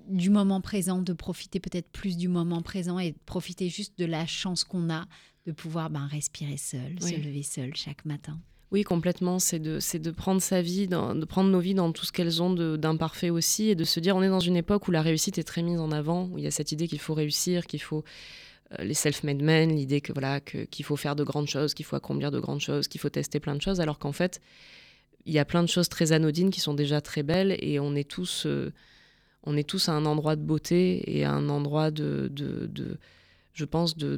Speaker 1: du moment présent, de profiter peut-être plus du moment présent et de profiter juste de la chance qu'on a de pouvoir ben, respirer seul,
Speaker 3: Oui.
Speaker 1: se lever seul chaque matin?
Speaker 3: Oui, complètement. C'est de, c'est de prendre sa vie, dans- de prendre nos vies dans tout ce qu'elles ont d'imparfait aussi, et de se dire, on est dans une époque où la réussite est très mise en avant, où il y a cette idée qu'il faut réussir, qu'il faut les self-made men, l'idée que voilà qu'il faut faire de grandes choses, qu'il faut accomplir de grandes choses, qu'il faut tester plein de choses, alors qu'en fait, il y a plein de choses très anodines qui sont déjà très belles, et on est tous, euh, on est tous à un endroit de beauté et à un endroit de, de, de- je pense, de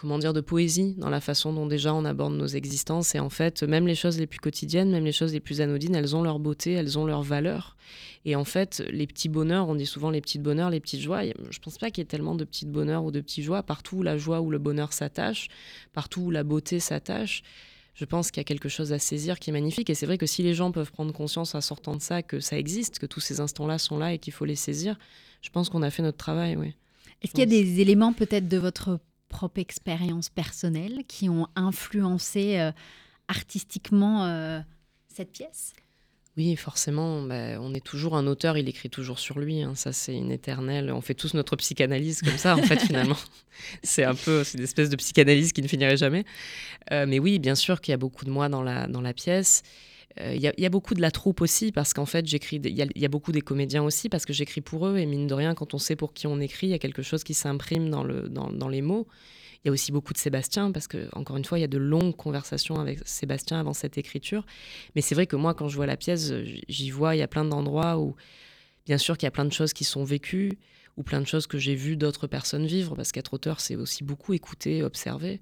Speaker 3: comment dire, de poésie dans la façon dont déjà on aborde nos existences. Et en fait, même les choses les plus quotidiennes, même les choses les plus anodines, elles ont leur beauté, elles ont leur valeur. Et en fait, les petits bonheurs, on dit souvent les petits bonheurs, les petites joies. Je pense pas qu'il y ait tellement de petits bonheurs ou de petites joies. Partout où la joie ou le bonheur s'attache, partout où la beauté s'attache, je pense qu'il y a quelque chose à saisir qui est magnifique. Et c'est vrai que si les gens peuvent prendre conscience en sortant de ça que ça existe, que tous ces instants-là sont là et qu'il faut les saisir, je pense qu'on a fait notre travail, oui.
Speaker 1: Est-ce qu'il y a des éléments peut-être de votre propre expérience personnelle qui ont influencé euh, artistiquement euh, cette pièce?
Speaker 3: Oui, forcément, bah, on est toujours un auteur, il écrit toujours sur lui. hein, ça, c'est une éternelle. On fait tous notre psychanalyse comme ça, en fait, finalement. C'est un peu, c'est une espèce de psychanalyse qui ne finirait jamais. Euh, mais oui, bien sûr qu'il y a beaucoup de moi dans la, dans la pièce. Euh, Il y, a- il y a beaucoup de la troupe aussi, parce qu'en fait, j'écris. Il y, a- beaucoup des comédiens aussi, parce que j'écris pour eux. Et mine de rien, quand on sait pour qui on écrit, il y a quelque chose qui s'imprime dans, le, dans, dans les mots. Il y a aussi beaucoup de Sébastien, parce que, encore une fois, il y a de longues conversations avec Sébastien avant cette écriture. Mais c'est vrai que moi, quand je vois la pièce, j'y vois, il y a plein d'endroits où, bien sûr, qu'il y a plein de choses qui sont vécues, ou plein de choses que j'ai vues d'autres personnes vivre, parce qu'être auteur, c'est aussi beaucoup écouter, observer.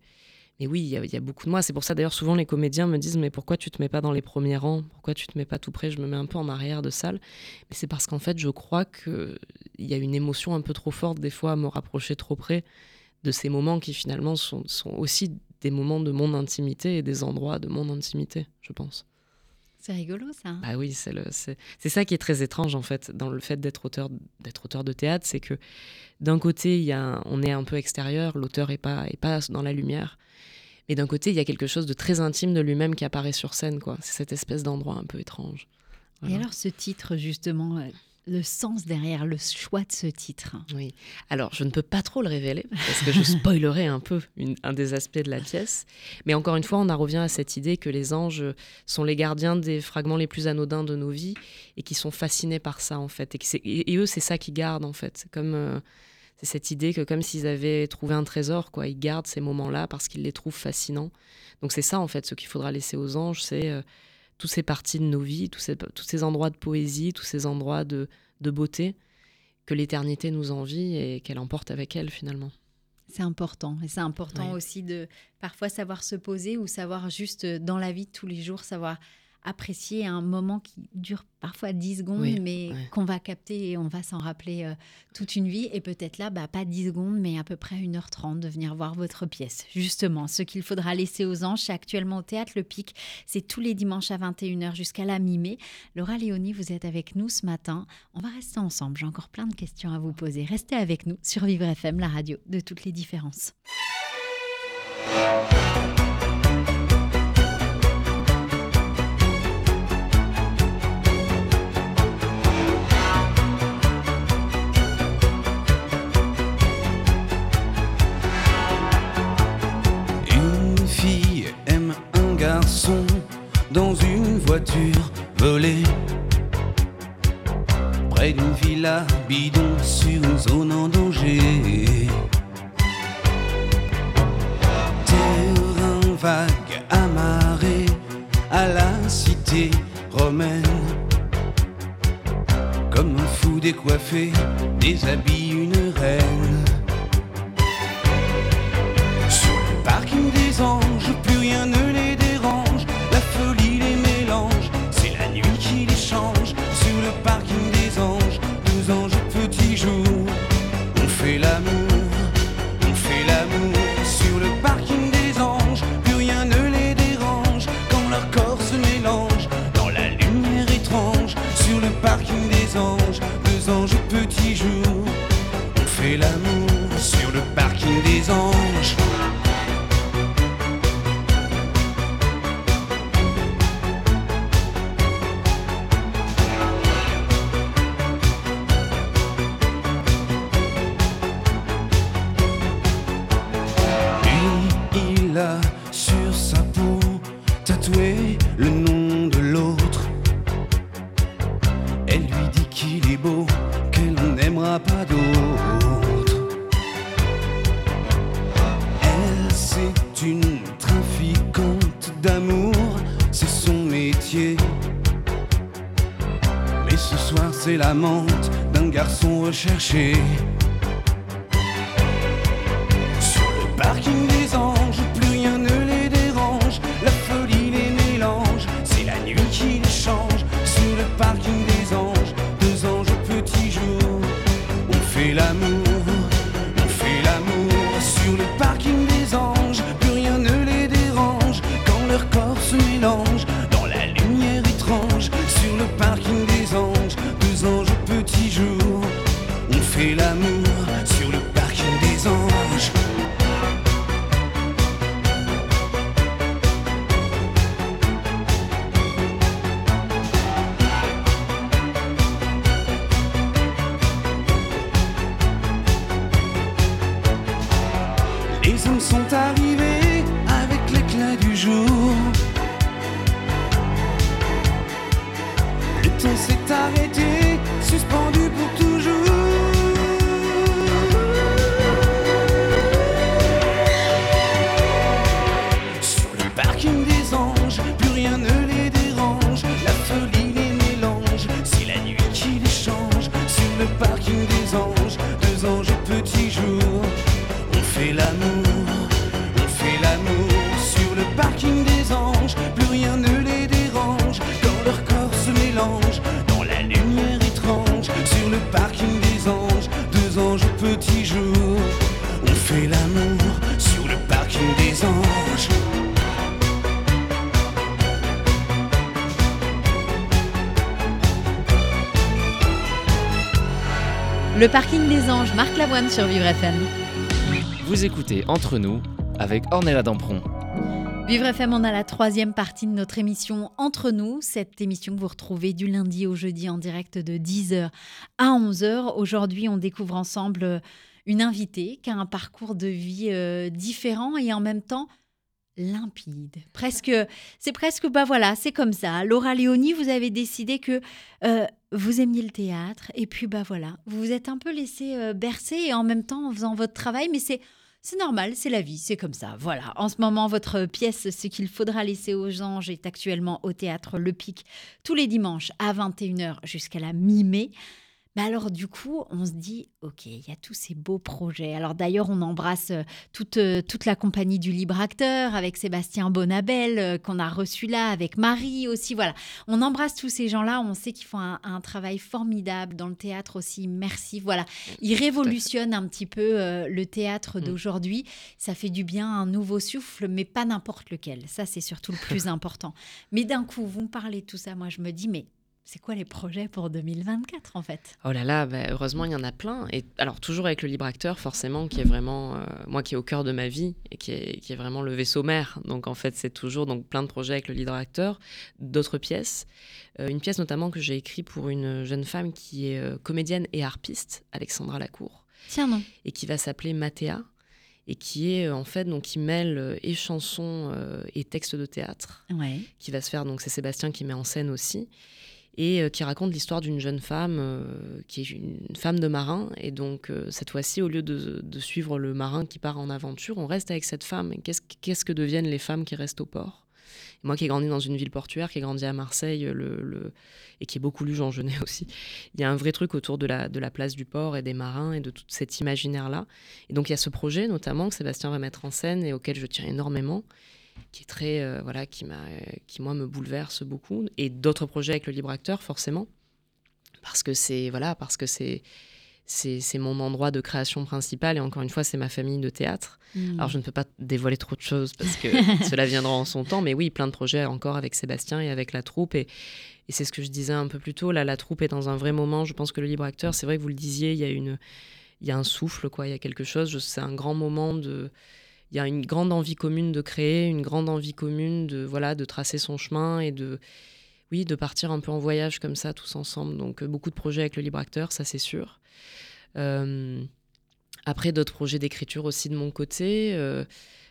Speaker 3: Mais oui, il y, a, il y a beaucoup de moi. C'est pour ça, d'ailleurs, souvent, les comédiens me disent Mais pourquoi tu te mets pas dans les premiers rangs? Pourquoi tu te mets pas tout près? Je me mets un peu en arrière de salle. Mais c'est parce qu'en fait, je crois qu'il y a une émotion un peu trop forte, des fois, à me rapprocher trop près de ces moments qui, finalement, sont, sont aussi des moments de mon intimité et des endroits de mon intimité, je pense.
Speaker 1: C'est rigolo ça. hein
Speaker 3: Bah oui, c'est le- c'est c'est ça qui est très étrange en fait dans le fait d'être auteur d'être auteur de théâtre, c'est que d'un côté il y a un- on est un peu extérieur, l'auteur est pas est pas dans la lumière, mais d'un côté il y a quelque chose de très intime de lui-même qui apparaît sur scène quoi. C'est cette espèce d'endroit un peu étrange.
Speaker 1: Et alors ce titre justement, euh, le sens derrière le choix de ce titre
Speaker 3: Oui. Alors, je ne peux pas trop le révéler parce que je spoilerai un peu une- un des aspects de la pièce. Mais encore une fois, on en revient à cette idée que les anges sont les gardiens des fragments les plus anodins de nos vies et qui sont fascinés par ça, en fait. Et, eux, c'est ça qu'ils gardent, en fait. Comme, euh, c'est cette idée que comme s'ils avaient trouvé un trésor, quoi. Ils gardent ces moments-là parce qu'ils les trouvent fascinants. Donc, c'est ça, en fait, ce qu'il faudra laisser aux anges, c'est euh, toutes ces parties de nos vies, tous ces, tous ces endroits de poésie, tous ces endroits de, de beauté que l'éternité nous envie et qu'elle emporte avec elle finalement.
Speaker 1: C'est important. Et c'est important aussi de parfois savoir se poser ou savoir juste euh, dans la vie de tous les jours, savoir apprécier un moment qui dure parfois 10 secondes,
Speaker 3: Oui,
Speaker 1: mais qu'on va capter et on va s'en rappeler euh, toute une vie. Et peut-être là, bah, pas 10 secondes, mais à peu près 1h30 de venir voir votre pièce. Justement, ce qu'il faudra laisser aux anges, actuellement au Théâtre Le Pic. C'est tous les dimanches à 21h jusqu'à la mi-mai. Laura Léonie, vous êtes avec nous ce matin. On va rester ensemble. J'ai encore plein de questions à vous poser. Restez avec nous sur Vivre FM, la radio de toutes les différences.
Speaker 6: Dans une voiture volée. Près d'une villa bidon sur une zone en danger. Terrain vague amarré à la cité romaine. Comme un fou décoiffé, déshabille une reine. Sur
Speaker 1: Vivre FM.
Speaker 2: Vous écoutez Entre nous avec Ornella Dampron.
Speaker 1: Vivre FM, on a la troisième partie de notre émission Entre nous, cette émission que vous retrouvez du lundi au jeudi en direct de 10h à 11h. Aujourd'hui, on découvre ensemble une invitée qui a un parcours de vie euh, différent et en même temps limpide. Presque, c'est presque, bah voilà, c'est comme ça. Laura Léonie, vous avez décidé que euh, vous aimiez le théâtre et puis bah voilà, vous vous êtes un peu laissé euh, bercer et en même temps en faisant votre travail, mais c'est c'est normal, c'est la vie, c'est comme ça. Voilà. En ce moment, votre pièce Ce qu'il faudra laisser aux anges est actuellement au théâtre Le Pic tous les dimanches à 21h jusqu'à la mi-mai. Mais alors du coup, on se dit, ok, il y a tous ces beaux projets. Alors d'ailleurs, on embrasse euh, toute, euh, toute la compagnie du Libre Acteur avec Sébastien Bonabel euh, qu'on a reçu là, avec Marie aussi. Voilà, on embrasse tous ces gens-là. On sait qu'ils font un, un travail formidable dans le théâtre aussi. Merci. Voilà, ils révolutionnent un petit peu euh, le théâtre
Speaker 3: Mm.
Speaker 1: d'aujourd'hui. Ça fait du bien, un nouveau souffle, mais pas n'importe lequel. Ça, c'est surtout le plus important. Mais d'un coup, vous me parlez de tout ça. Moi, je me dis, mais c'est quoi les projets pour 2024 en fait?
Speaker 3: Oh là là, bah, heureusement il y en a plein. Et alors toujours avec le libre acteur, forcément, qui est vraiment euh, moi qui est au cœur de ma vie et qui est, qui est vraiment le vaisseau mère. Donc en fait c'est toujours donc plein de projets avec le libre acteur, d'autres pièces, Euh, une pièce notamment que j'ai écrite pour une jeune femme qui est euh, comédienne et harpiste, Alexandra Lacour,
Speaker 1: Tiens non.
Speaker 3: et qui va s'appeler Mathéa. et qui est en fait donc qui mêle et chansons et textes de théâtre
Speaker 1: Ouais.
Speaker 3: qui va se faire donc c'est Sébastien qui met en scène aussi et euh, qui raconte l'histoire d'une jeune femme euh, qui est une femme de marin. Et donc euh, cette fois-ci au lieu de, suivre le marin qui part en aventure on reste avec cette femme. Qu'est-ce que deviennent les femmes qui restent au port? Moi qui ai grandi dans une ville portuaire qui ai grandi à Marseille le, le- et qui ai beaucoup lu Jean Genet aussi il y a un vrai truc autour de la, place du port et des marins et de tout cet imaginaire là et donc il y a ce projet notamment que Sébastien va mettre en scène et auquel je tiens énormément qui est très euh, voilà qui m'a qui moi me bouleverse beaucoup et d'autres projets avec le libre acteur forcément. Parce que c'est voilà parce que c'est c'est c'est mon endroit de création principal et encore une fois c'est ma famille de théâtre.
Speaker 1: Mm.
Speaker 3: alors je ne peux pas dévoiler trop de choses parce que cela viendra en son temps mais oui plein de projets encore avec Sébastien et avec la troupe et et c'est ce que je disais un peu plus tôt. Là la troupe est dans un vrai moment. Je pense que le libre acteur c'est vrai que vous le disiez il y a une il y a un souffle quoi il y a quelque chose. C'est un grand moment de il y a une grande envie commune de créer, une grande envie commune de voilà de tracer son chemin et de oui de partir un peu en voyage comme ça tous ensemble. Donc euh, beaucoup de projets avec le libre acteur, ça c'est sûr. Euh, après d'autres projets d'écriture aussi de mon côté. Euh,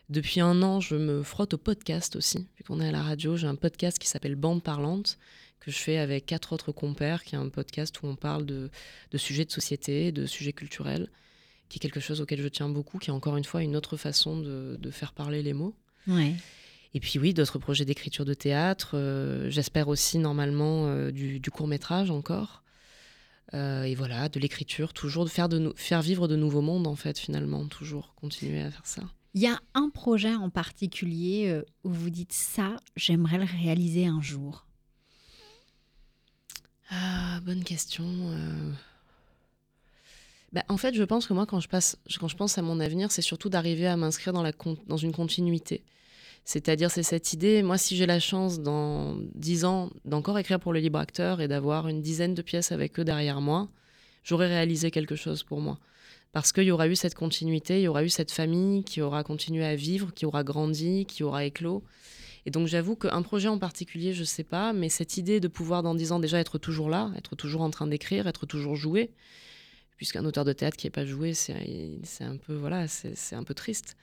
Speaker 3: depuis un an, je me frotte au podcast aussi. Vu qu'on est à la radio, j'ai un podcast qui s'appelle Bande parlante que je fais avec quatre autres compères, qui est un podcast où on parle de, de sujets de société, de sujets culturels qui est quelque chose auquel je tiens beaucoup, qui est encore une fois une autre façon de, de faire parler les mots.
Speaker 1: Ouais.
Speaker 3: Et puis oui, d'autres projets d'écriture de théâtre. euh, J'espère aussi normalement euh, du, du court métrage encore. Euh, et voilà, de l'écriture, toujours de faire, de faire vivre de nouveaux mondes en fait finalement, toujours continuer à faire ça.
Speaker 1: Il y a un projet en particulier où vous dites ça, j'aimerais le réaliser un jour.
Speaker 3: Ah, bonne question. Bah, en fait, je pense que moi, quand je, pense à mon avenir, c'est surtout d'arriver à m'inscrire dans, une continuité. C'est-à-dire, c'est cette idée, moi, si j'ai la chance dans 10 ans d'encore écrire pour le libre acteur et d'avoir une dizaine de pièces avec eux derrière moi, j'aurais réalisé quelque chose pour moi. Parce qu'il y aura eu cette continuité, il y aura eu cette famille qui aura continué à vivre, qui aura grandi, qui aura éclos. Et donc j'avoue qu'un projet en particulier, je sais pas, mais cette idée de pouvoir dans 10 ans déjà être toujours là, être toujours en train d'écrire, être toujours joué, puisqu'un auteur de théâtre qui n'est pas joué, c'est un peu voilà, c'est un peu triste.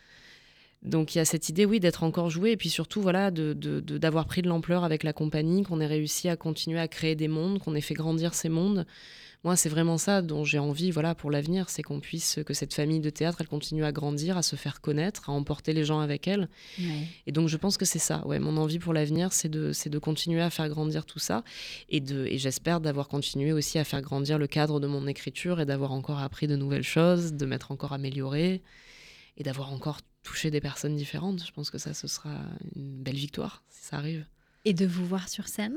Speaker 3: Donc il y a cette idée, oui, d'être encore joué, et puis surtout voilà, de de- de- d'avoir pris de l'ampleur avec la compagnie, qu'on ait réussi à continuer à créer des mondes, qu'on ait fait grandir ces mondes. Moi, c'est vraiment ça dont j'ai envie, voilà, pour l'avenir, c'est qu'on puisse que cette famille de théâtre, elle continue à grandir, à se faire connaître, à emporter les gens avec elle.
Speaker 1: Ouais.
Speaker 3: Et donc je pense que c'est ça. Ouais, mon envie pour l'avenir, c'est de, continuer à faire grandir tout ça. Et, de, et j'espère d'avoir continué aussi à faire grandir le cadre de mon écriture et d'avoir encore appris de nouvelles choses, de m'être encore amélioré et d'avoir encore touché des personnes différentes. Je pense que ça, ce sera une belle victoire si ça arrive.
Speaker 1: Et de vous voir sur scène?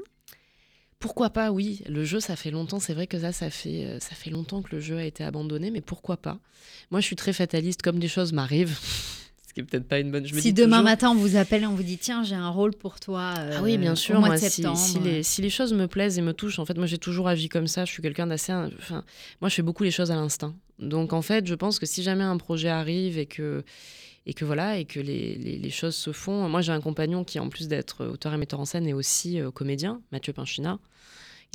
Speaker 3: Pourquoi pas, oui. Le jeu, ça fait longtemps. C'est vrai que ça, ça fait, euh, ça fait longtemps que le jeu a été abandonné, mais pourquoi pas? Moi, je suis très fataliste, comme des choses m'arrivent. Ce qui est peut-être pas une bonne. Je me
Speaker 1: Si
Speaker 3: dis
Speaker 1: demain
Speaker 3: toujours-
Speaker 1: matin on vous appelle et on vous dit tiens j'ai un rôle pour toi euh,
Speaker 3: Ah oui, bien
Speaker 1: au
Speaker 3: sûr.
Speaker 1: mois
Speaker 3: Moi,
Speaker 1: de
Speaker 3: si,
Speaker 1: septembre.
Speaker 3: si les, si les choses me plaisent et me touchent, en fait, moi, j'ai toujours agi comme ça. Je suis quelqu'un d'assez. Enfin, moi, je fais beaucoup les choses à l'instinct. Donc, en fait, je pense que si jamais un projet arrive et que et que voilà et que les, les, les choses se font. Moi, j'ai un compagnon qui, en plus d'être auteur et metteur en scène, est aussi euh, comédien, Mathieu Pinchina.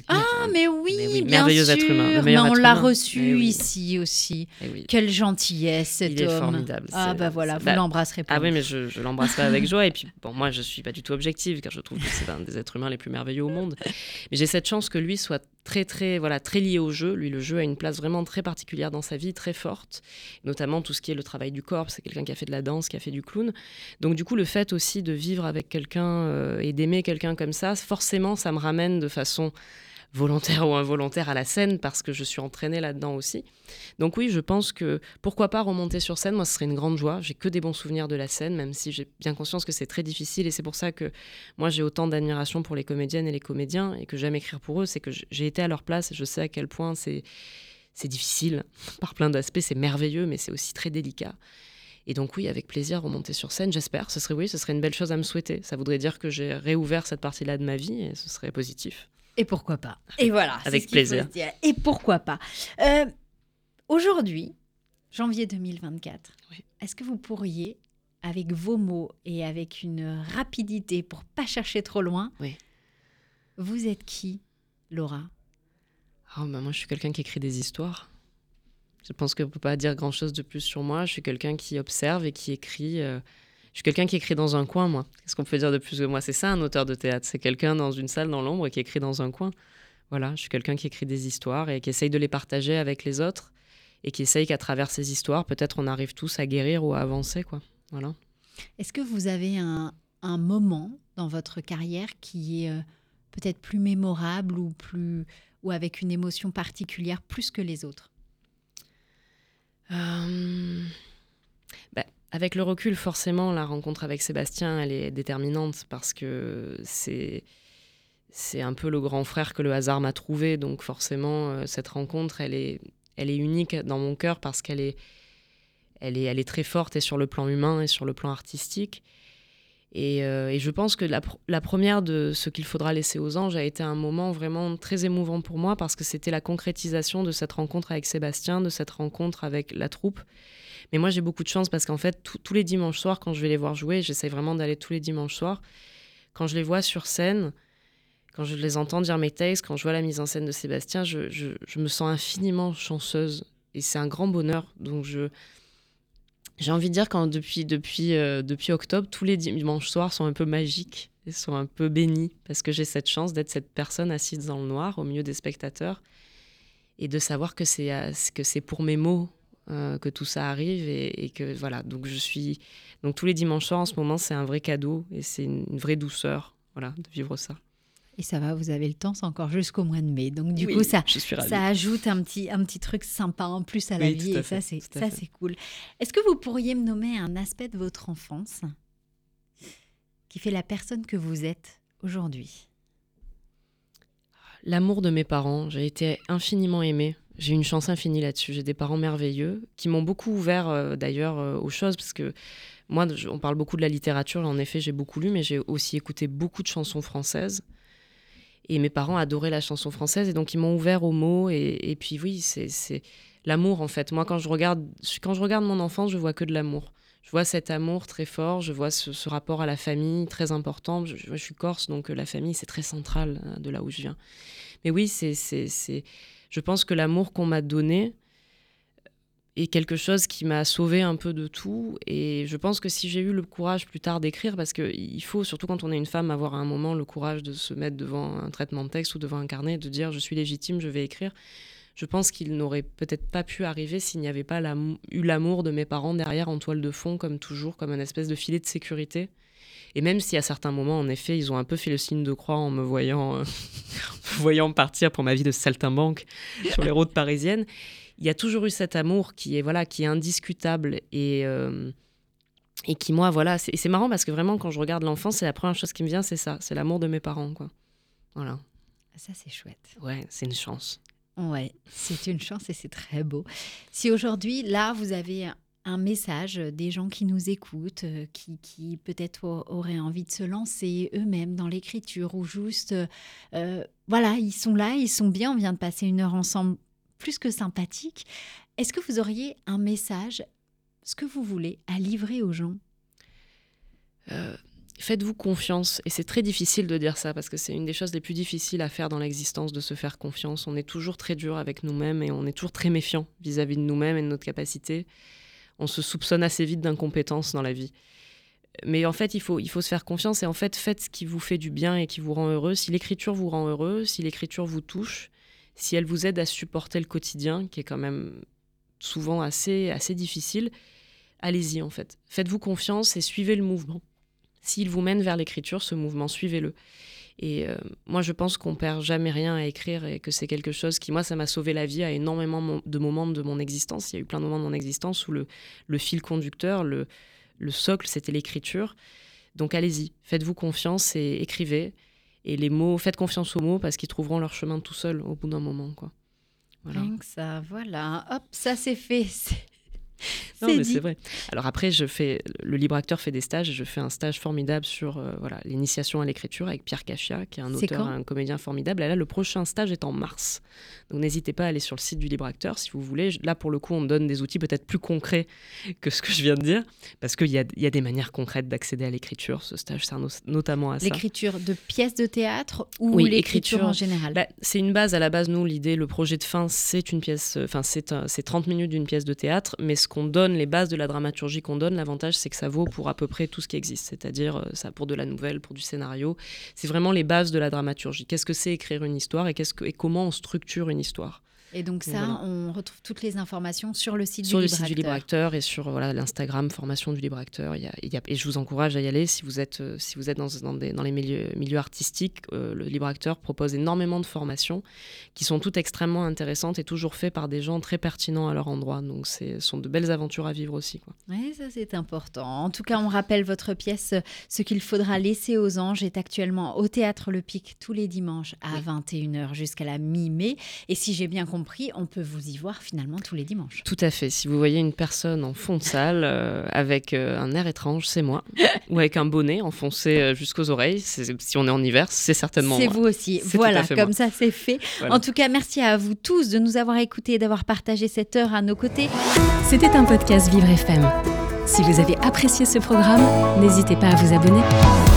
Speaker 1: Ah mais oui,
Speaker 3: Mais oui,
Speaker 1: bien
Speaker 3: merveilleux
Speaker 1: sûr.
Speaker 3: être humain,
Speaker 1: mais on l'a reçu
Speaker 3: Eh oui.
Speaker 1: ici aussi.
Speaker 3: Eh oui.
Speaker 1: Quelle gentillesse cet
Speaker 3: Il est formidable,
Speaker 1: Ah
Speaker 3: c'est-
Speaker 1: bah voilà, vous
Speaker 3: bah,
Speaker 1: l'embrasserez pas.
Speaker 3: Ah oui, mais je, je l'embrasserai avec joie. Et puis, bon, moi, je suis pas du tout objective, car je trouve que c'est un des êtres humains les plus merveilleux au monde. Mais j'ai cette chance que lui soit très, très, voilà, très lié au jeu. Lui, le jeu a une place vraiment très particulière dans sa vie, très forte. Notamment tout ce qui est le travail du corps. C'est quelqu'un qui a fait de la danse, qui a fait du clown. Donc, du coup, le fait aussi de vivre avec quelqu'un euh, et d'aimer quelqu'un comme ça, forcément, ça me ramène de façon volontaire ou involontaire à la scène parce que je suis entraînée là-dedans aussi. Donc oui, je pense que pourquoi pas remonter sur scène, moi ce serait une grande joie. J'ai que des bons souvenirs de la scène, même si j'ai bien conscience que c'est très difficile et c'est pour ça que moi j'ai autant d'admiration pour les comédiennes et les comédiens et que j'aime écrire pour eux, c'est que j'ai été à leur place et je sais à quel point c'est c'est difficile par plein d'aspects, c'est merveilleux mais c'est aussi très délicat. Et donc oui, avec plaisir remonter sur scène, j'espère. Ce serait oui, ce serait une belle chose à me souhaiter. Ça voudrait dire que j'ai réouvert cette partie-là de ma vie et ce serait positif.
Speaker 1: Et pourquoi pas Et voilà.
Speaker 3: Avec plaisir.
Speaker 1: Et pourquoi pas Euh, Aujourd'hui, janvier 2024,
Speaker 3: Oui.
Speaker 1: est-ce que vous pourriez, avec vos mots et avec une rapidité pour pas chercher trop loin,
Speaker 3: Oui.
Speaker 1: vous êtes qui, Laura?
Speaker 3: Ah, bah, moi je suis quelqu'un qui écrit des histoires. Je pense qu'on ne peut pas dire grand-chose de plus sur moi. Je suis quelqu'un qui observe et qui écrit. euh, je suis quelqu'un qui écrit dans un coin, moi. Qu'est-ce qu'on peut dire de plus que moi? C'est ça, un auteur de théâtre. C'est quelqu'un dans une salle dans l'ombre qui écrit dans un coin. Voilà, je suis quelqu'un qui écrit des histoires et qui essaye de les partager avec les autres et qui essaye qu'à travers ces histoires, peut-être on arrive tous à guérir ou à avancer, quoi. Voilà.
Speaker 1: Est-ce que vous avez un, un moment dans votre carrière qui est euh, peut-être plus mémorable ou plus ou avec une émotion particulière plus que les autres?
Speaker 3: Euh, bah, avec le recul, forcément, la rencontre avec Sébastien, elle est déterminante parce que c'est c'est un peu le grand frère que le hasard m'a trouvé. Donc forcément, euh, cette rencontre, elle est, elle est unique dans mon cœur parce qu'elle est, elle est, elle est très forte et sur le plan humain et sur le plan artistique. Et, euh, et je pense que la, pr- la première de ce qu'il faudra laisser aux anges a été un moment vraiment très émouvant pour moi parce que c'était la concrétisation de cette rencontre avec Sébastien, de cette rencontre avec la troupe. Mais moi, j'ai beaucoup de chance parce qu'en fait, tous- les dimanches soirs, quand je vais les voir jouer, j'essaie vraiment d'aller tous les dimanches soirs, quand je les vois sur scène, quand je les entends dire mes textes, quand je vois la mise en scène de Sébastien, je, je- me sens infiniment chanceuse. Et c'est un grand bonheur. Donc, je, j'ai envie de dire que depuis, depuis, euh, depuis octobre, tous les dimanches soirs sont un peu magiques et sont un peu bénis parce que j'ai cette chance d'être cette personne assise dans le noir au milieu des spectateurs et de savoir que c'est euh, que c'est pour mes mots euh, que tout ça arrive et, et que voilà donc je suis donc tous les dimanches soirs en ce moment c'est un vrai cadeau et c'est une, une vraie douceur voilà de vivre ça
Speaker 1: Et ça va, vous avez le temps, c'est encore jusqu'au mois de mai. Donc du
Speaker 3: Oui,
Speaker 1: coup, ça, ça ajoute un petit, un petit truc sympa en plus à la
Speaker 3: Oui,
Speaker 1: vie.
Speaker 3: à
Speaker 1: Et ça, c'est ça, c'est cool. Est-ce que vous pourriez me nommer un aspect de votre enfance qui fait la personne que vous êtes aujourd'hui?
Speaker 3: L'amour de mes parents, j'ai été infiniment aimée. J'ai une chance infinie là-dessus. J'ai des parents merveilleux qui m'ont beaucoup ouvert euh, d'ailleurs euh, aux choses parce que moi, on parle beaucoup de la littérature. En effet, j'ai beaucoup lu, mais j'ai aussi écouté beaucoup de chansons françaises. Et mes parents adoraient la chanson française et donc ils m'ont ouvert aux mots. Et, puis oui, c'est l'amour en fait. Moi, quand je regarde, quand je regarde mon enfance, je vois que de l'amour. Je vois cet amour très fort. Je vois ce, rapport à la famille très important. Je, suis corse, donc euh, la famille c'est très central euh, de là où je viens. Mais oui, c'est... je pense que l'amour qu'on m'a donné est quelque chose qui m'a sauvé un peu de tout. Et je pense que si j'ai eu le courage plus tard d'écrire, parce qu'il faut, surtout quand on est une femme, avoir à un moment le courage de se mettre devant un traitement de texte ou devant un carnet, de dire je suis légitime, je vais écrire. Je pense qu'il n'aurait peut-être pas pu arriver s'il n'y avait pas eu l'amour de mes parents derrière en toile de fond, comme toujours, comme un espèce de filet de sécurité. Et même si à certains moments, en effet, ils ont un peu fait le signe de croix en me voyant, euh, me voyant partir pour ma vie de saltimbanque sur les routes parisiennes, il y a toujours eu cet amour qui est voilà, qui est indiscutable et euh, et qui moi voilà, c'est marrant parce que vraiment quand je regarde l'enfance, c'est la première chose qui me vient, c'est ça, c'est l'amour de mes parents quoi. Voilà.
Speaker 1: Ça, c'est chouette.
Speaker 3: Ouais, c'est une chance.
Speaker 1: Ouais, c'est une chance et c'est très beau. Si aujourd'hui, là, vous avez un message des gens qui nous écoutent, euh, qui, qui peut-être au- auraient envie de se lancer eux-mêmes dans l'écriture ou juste, euh, voilà, ils sont là, ils sont bien, on vient de passer une heure ensemble plus que sympathique. Est-ce que vous auriez un message, ce que vous voulez, à livrer aux gens?
Speaker 3: Euh, Faites-vous confiance. Et c'est très difficile de dire ça parce que c'est une des choses les plus difficiles à faire dans l'existence, de se faire confiance. On est toujours très dur avec nous-mêmes et on est toujours très méfiant vis-à-vis de nous-mêmes et de notre capacité. On se soupçonne assez vite d'incompétence dans la vie. Mais en fait, il faut, il faut se faire confiance et en fait, faites ce qui vous fait du bien et qui vous rend heureux. Si l'écriture vous rend heureux, si l'écriture vous touche, si elle vous aide à supporter le quotidien, qui est quand même souvent assez, assez difficile, allez-y en fait. Faites-vous confiance et suivez le mouvement. S'il vous mène vers l'écriture, ce mouvement, suivez-le. Et euh, moi, je pense qu'on perd jamais rien à écrire et que c'est quelque chose qui, moi, ça m'a sauvé la vie à énormément de moments de mon existence. Il y a eu plein de moments de mon existence où le, fil conducteur, le, le socle, c'était l'écriture. Donc allez-y, faites-vous confiance et écrivez. Et les mots, faites confiance aux mots parce qu'ils trouveront leur chemin tout seuls au bout d'un moment. Quoi. Voilà.
Speaker 1: Que ça, voilà. Hop, ça c'est fait.
Speaker 3: Non, mais c'est vrai. Alors après, je fais le libre acteur fait des stages. et Je fais un stage formidable sur euh, voilà l'initiation à l'écriture avec Pierre Cachia, qui est un auteur, un comédien formidable. Et là, le prochain stage est en mars. Donc n'hésitez pas à aller sur le site du libre acteur si vous voulez. Là, pour le coup, on donne des outils peut-être plus concrets que ce que je viens de dire, parce qu'il y a, y a des manières concrètes d'accéder à l'écriture. Ce stage sert no- notamment à ça.
Speaker 1: L'écriture de pièces de théâtre ou
Speaker 3: Oui,
Speaker 1: l'écriture
Speaker 3: écriture.
Speaker 1: en général?
Speaker 3: Bah, c'est une base à la base. Nous, l'idée, le projet de fin, c'est une pièce, euh, enfin, c'est un- c'est 30 minutes d'une pièce de théâtre, mais ce qu'on donne, les bases de la dramaturgie qu'on donne, l'avantage, c'est que ça vaut pour à peu près tout ce qui existe, c'est-à-dire euh, ça pour de la nouvelle, pour du scénario. C'est vraiment les bases de la dramaturgie. Qu'est-ce que c'est écrire une histoire et, qu'est-ce que, et comment on structure une histoire?
Speaker 1: Et donc ça,
Speaker 3: Voilà.
Speaker 1: on retrouve toutes les informations sur le site
Speaker 3: sur
Speaker 1: du
Speaker 3: le
Speaker 1: libre
Speaker 3: site du libre
Speaker 1: acteur.
Speaker 3: et sur voilà l'Instagram formation du libre acteur. Il y a- il y a- et je vous encourage à y aller si vous êtes euh, si vous êtes dans, dans, des- dans les milieux, milieux artistiques. euh, le libre acteur propose énormément de formations qui sont toutes extrêmement intéressantes et toujours faites par des gens très pertinents à leur endroit. Donc ce sont de belles aventures à vivre aussi.
Speaker 1: Oui, ça c'est important. En tout cas, on rappelle votre pièce Ce qu'il faudra laisser aux anges est actuellement au théâtre Le Pic tous les dimanches à 21h jusqu'à la mi-mai. Et si j'ai bien compris, on peut vous y voir finalement tous les dimanches.
Speaker 3: Tout à fait. Si vous voyez une personne en fond de salle euh, avec euh, un air étrange, c'est moi. Ou avec un bonnet enfoncé euh, jusqu'aux oreilles, c'est- si on est en hiver, c'est certainement
Speaker 1: C'est vous aussi. Voilà, comme
Speaker 3: moi.
Speaker 1: ça c'est fait.
Speaker 3: Voilà.
Speaker 1: En tout cas, merci à vous tous de nous avoir écoutés et d'avoir partagé cette heure à nos côtés.
Speaker 7: C'était un podcast Vivre FM. Si vous avez apprécié ce programme, n'hésitez pas à vous abonner.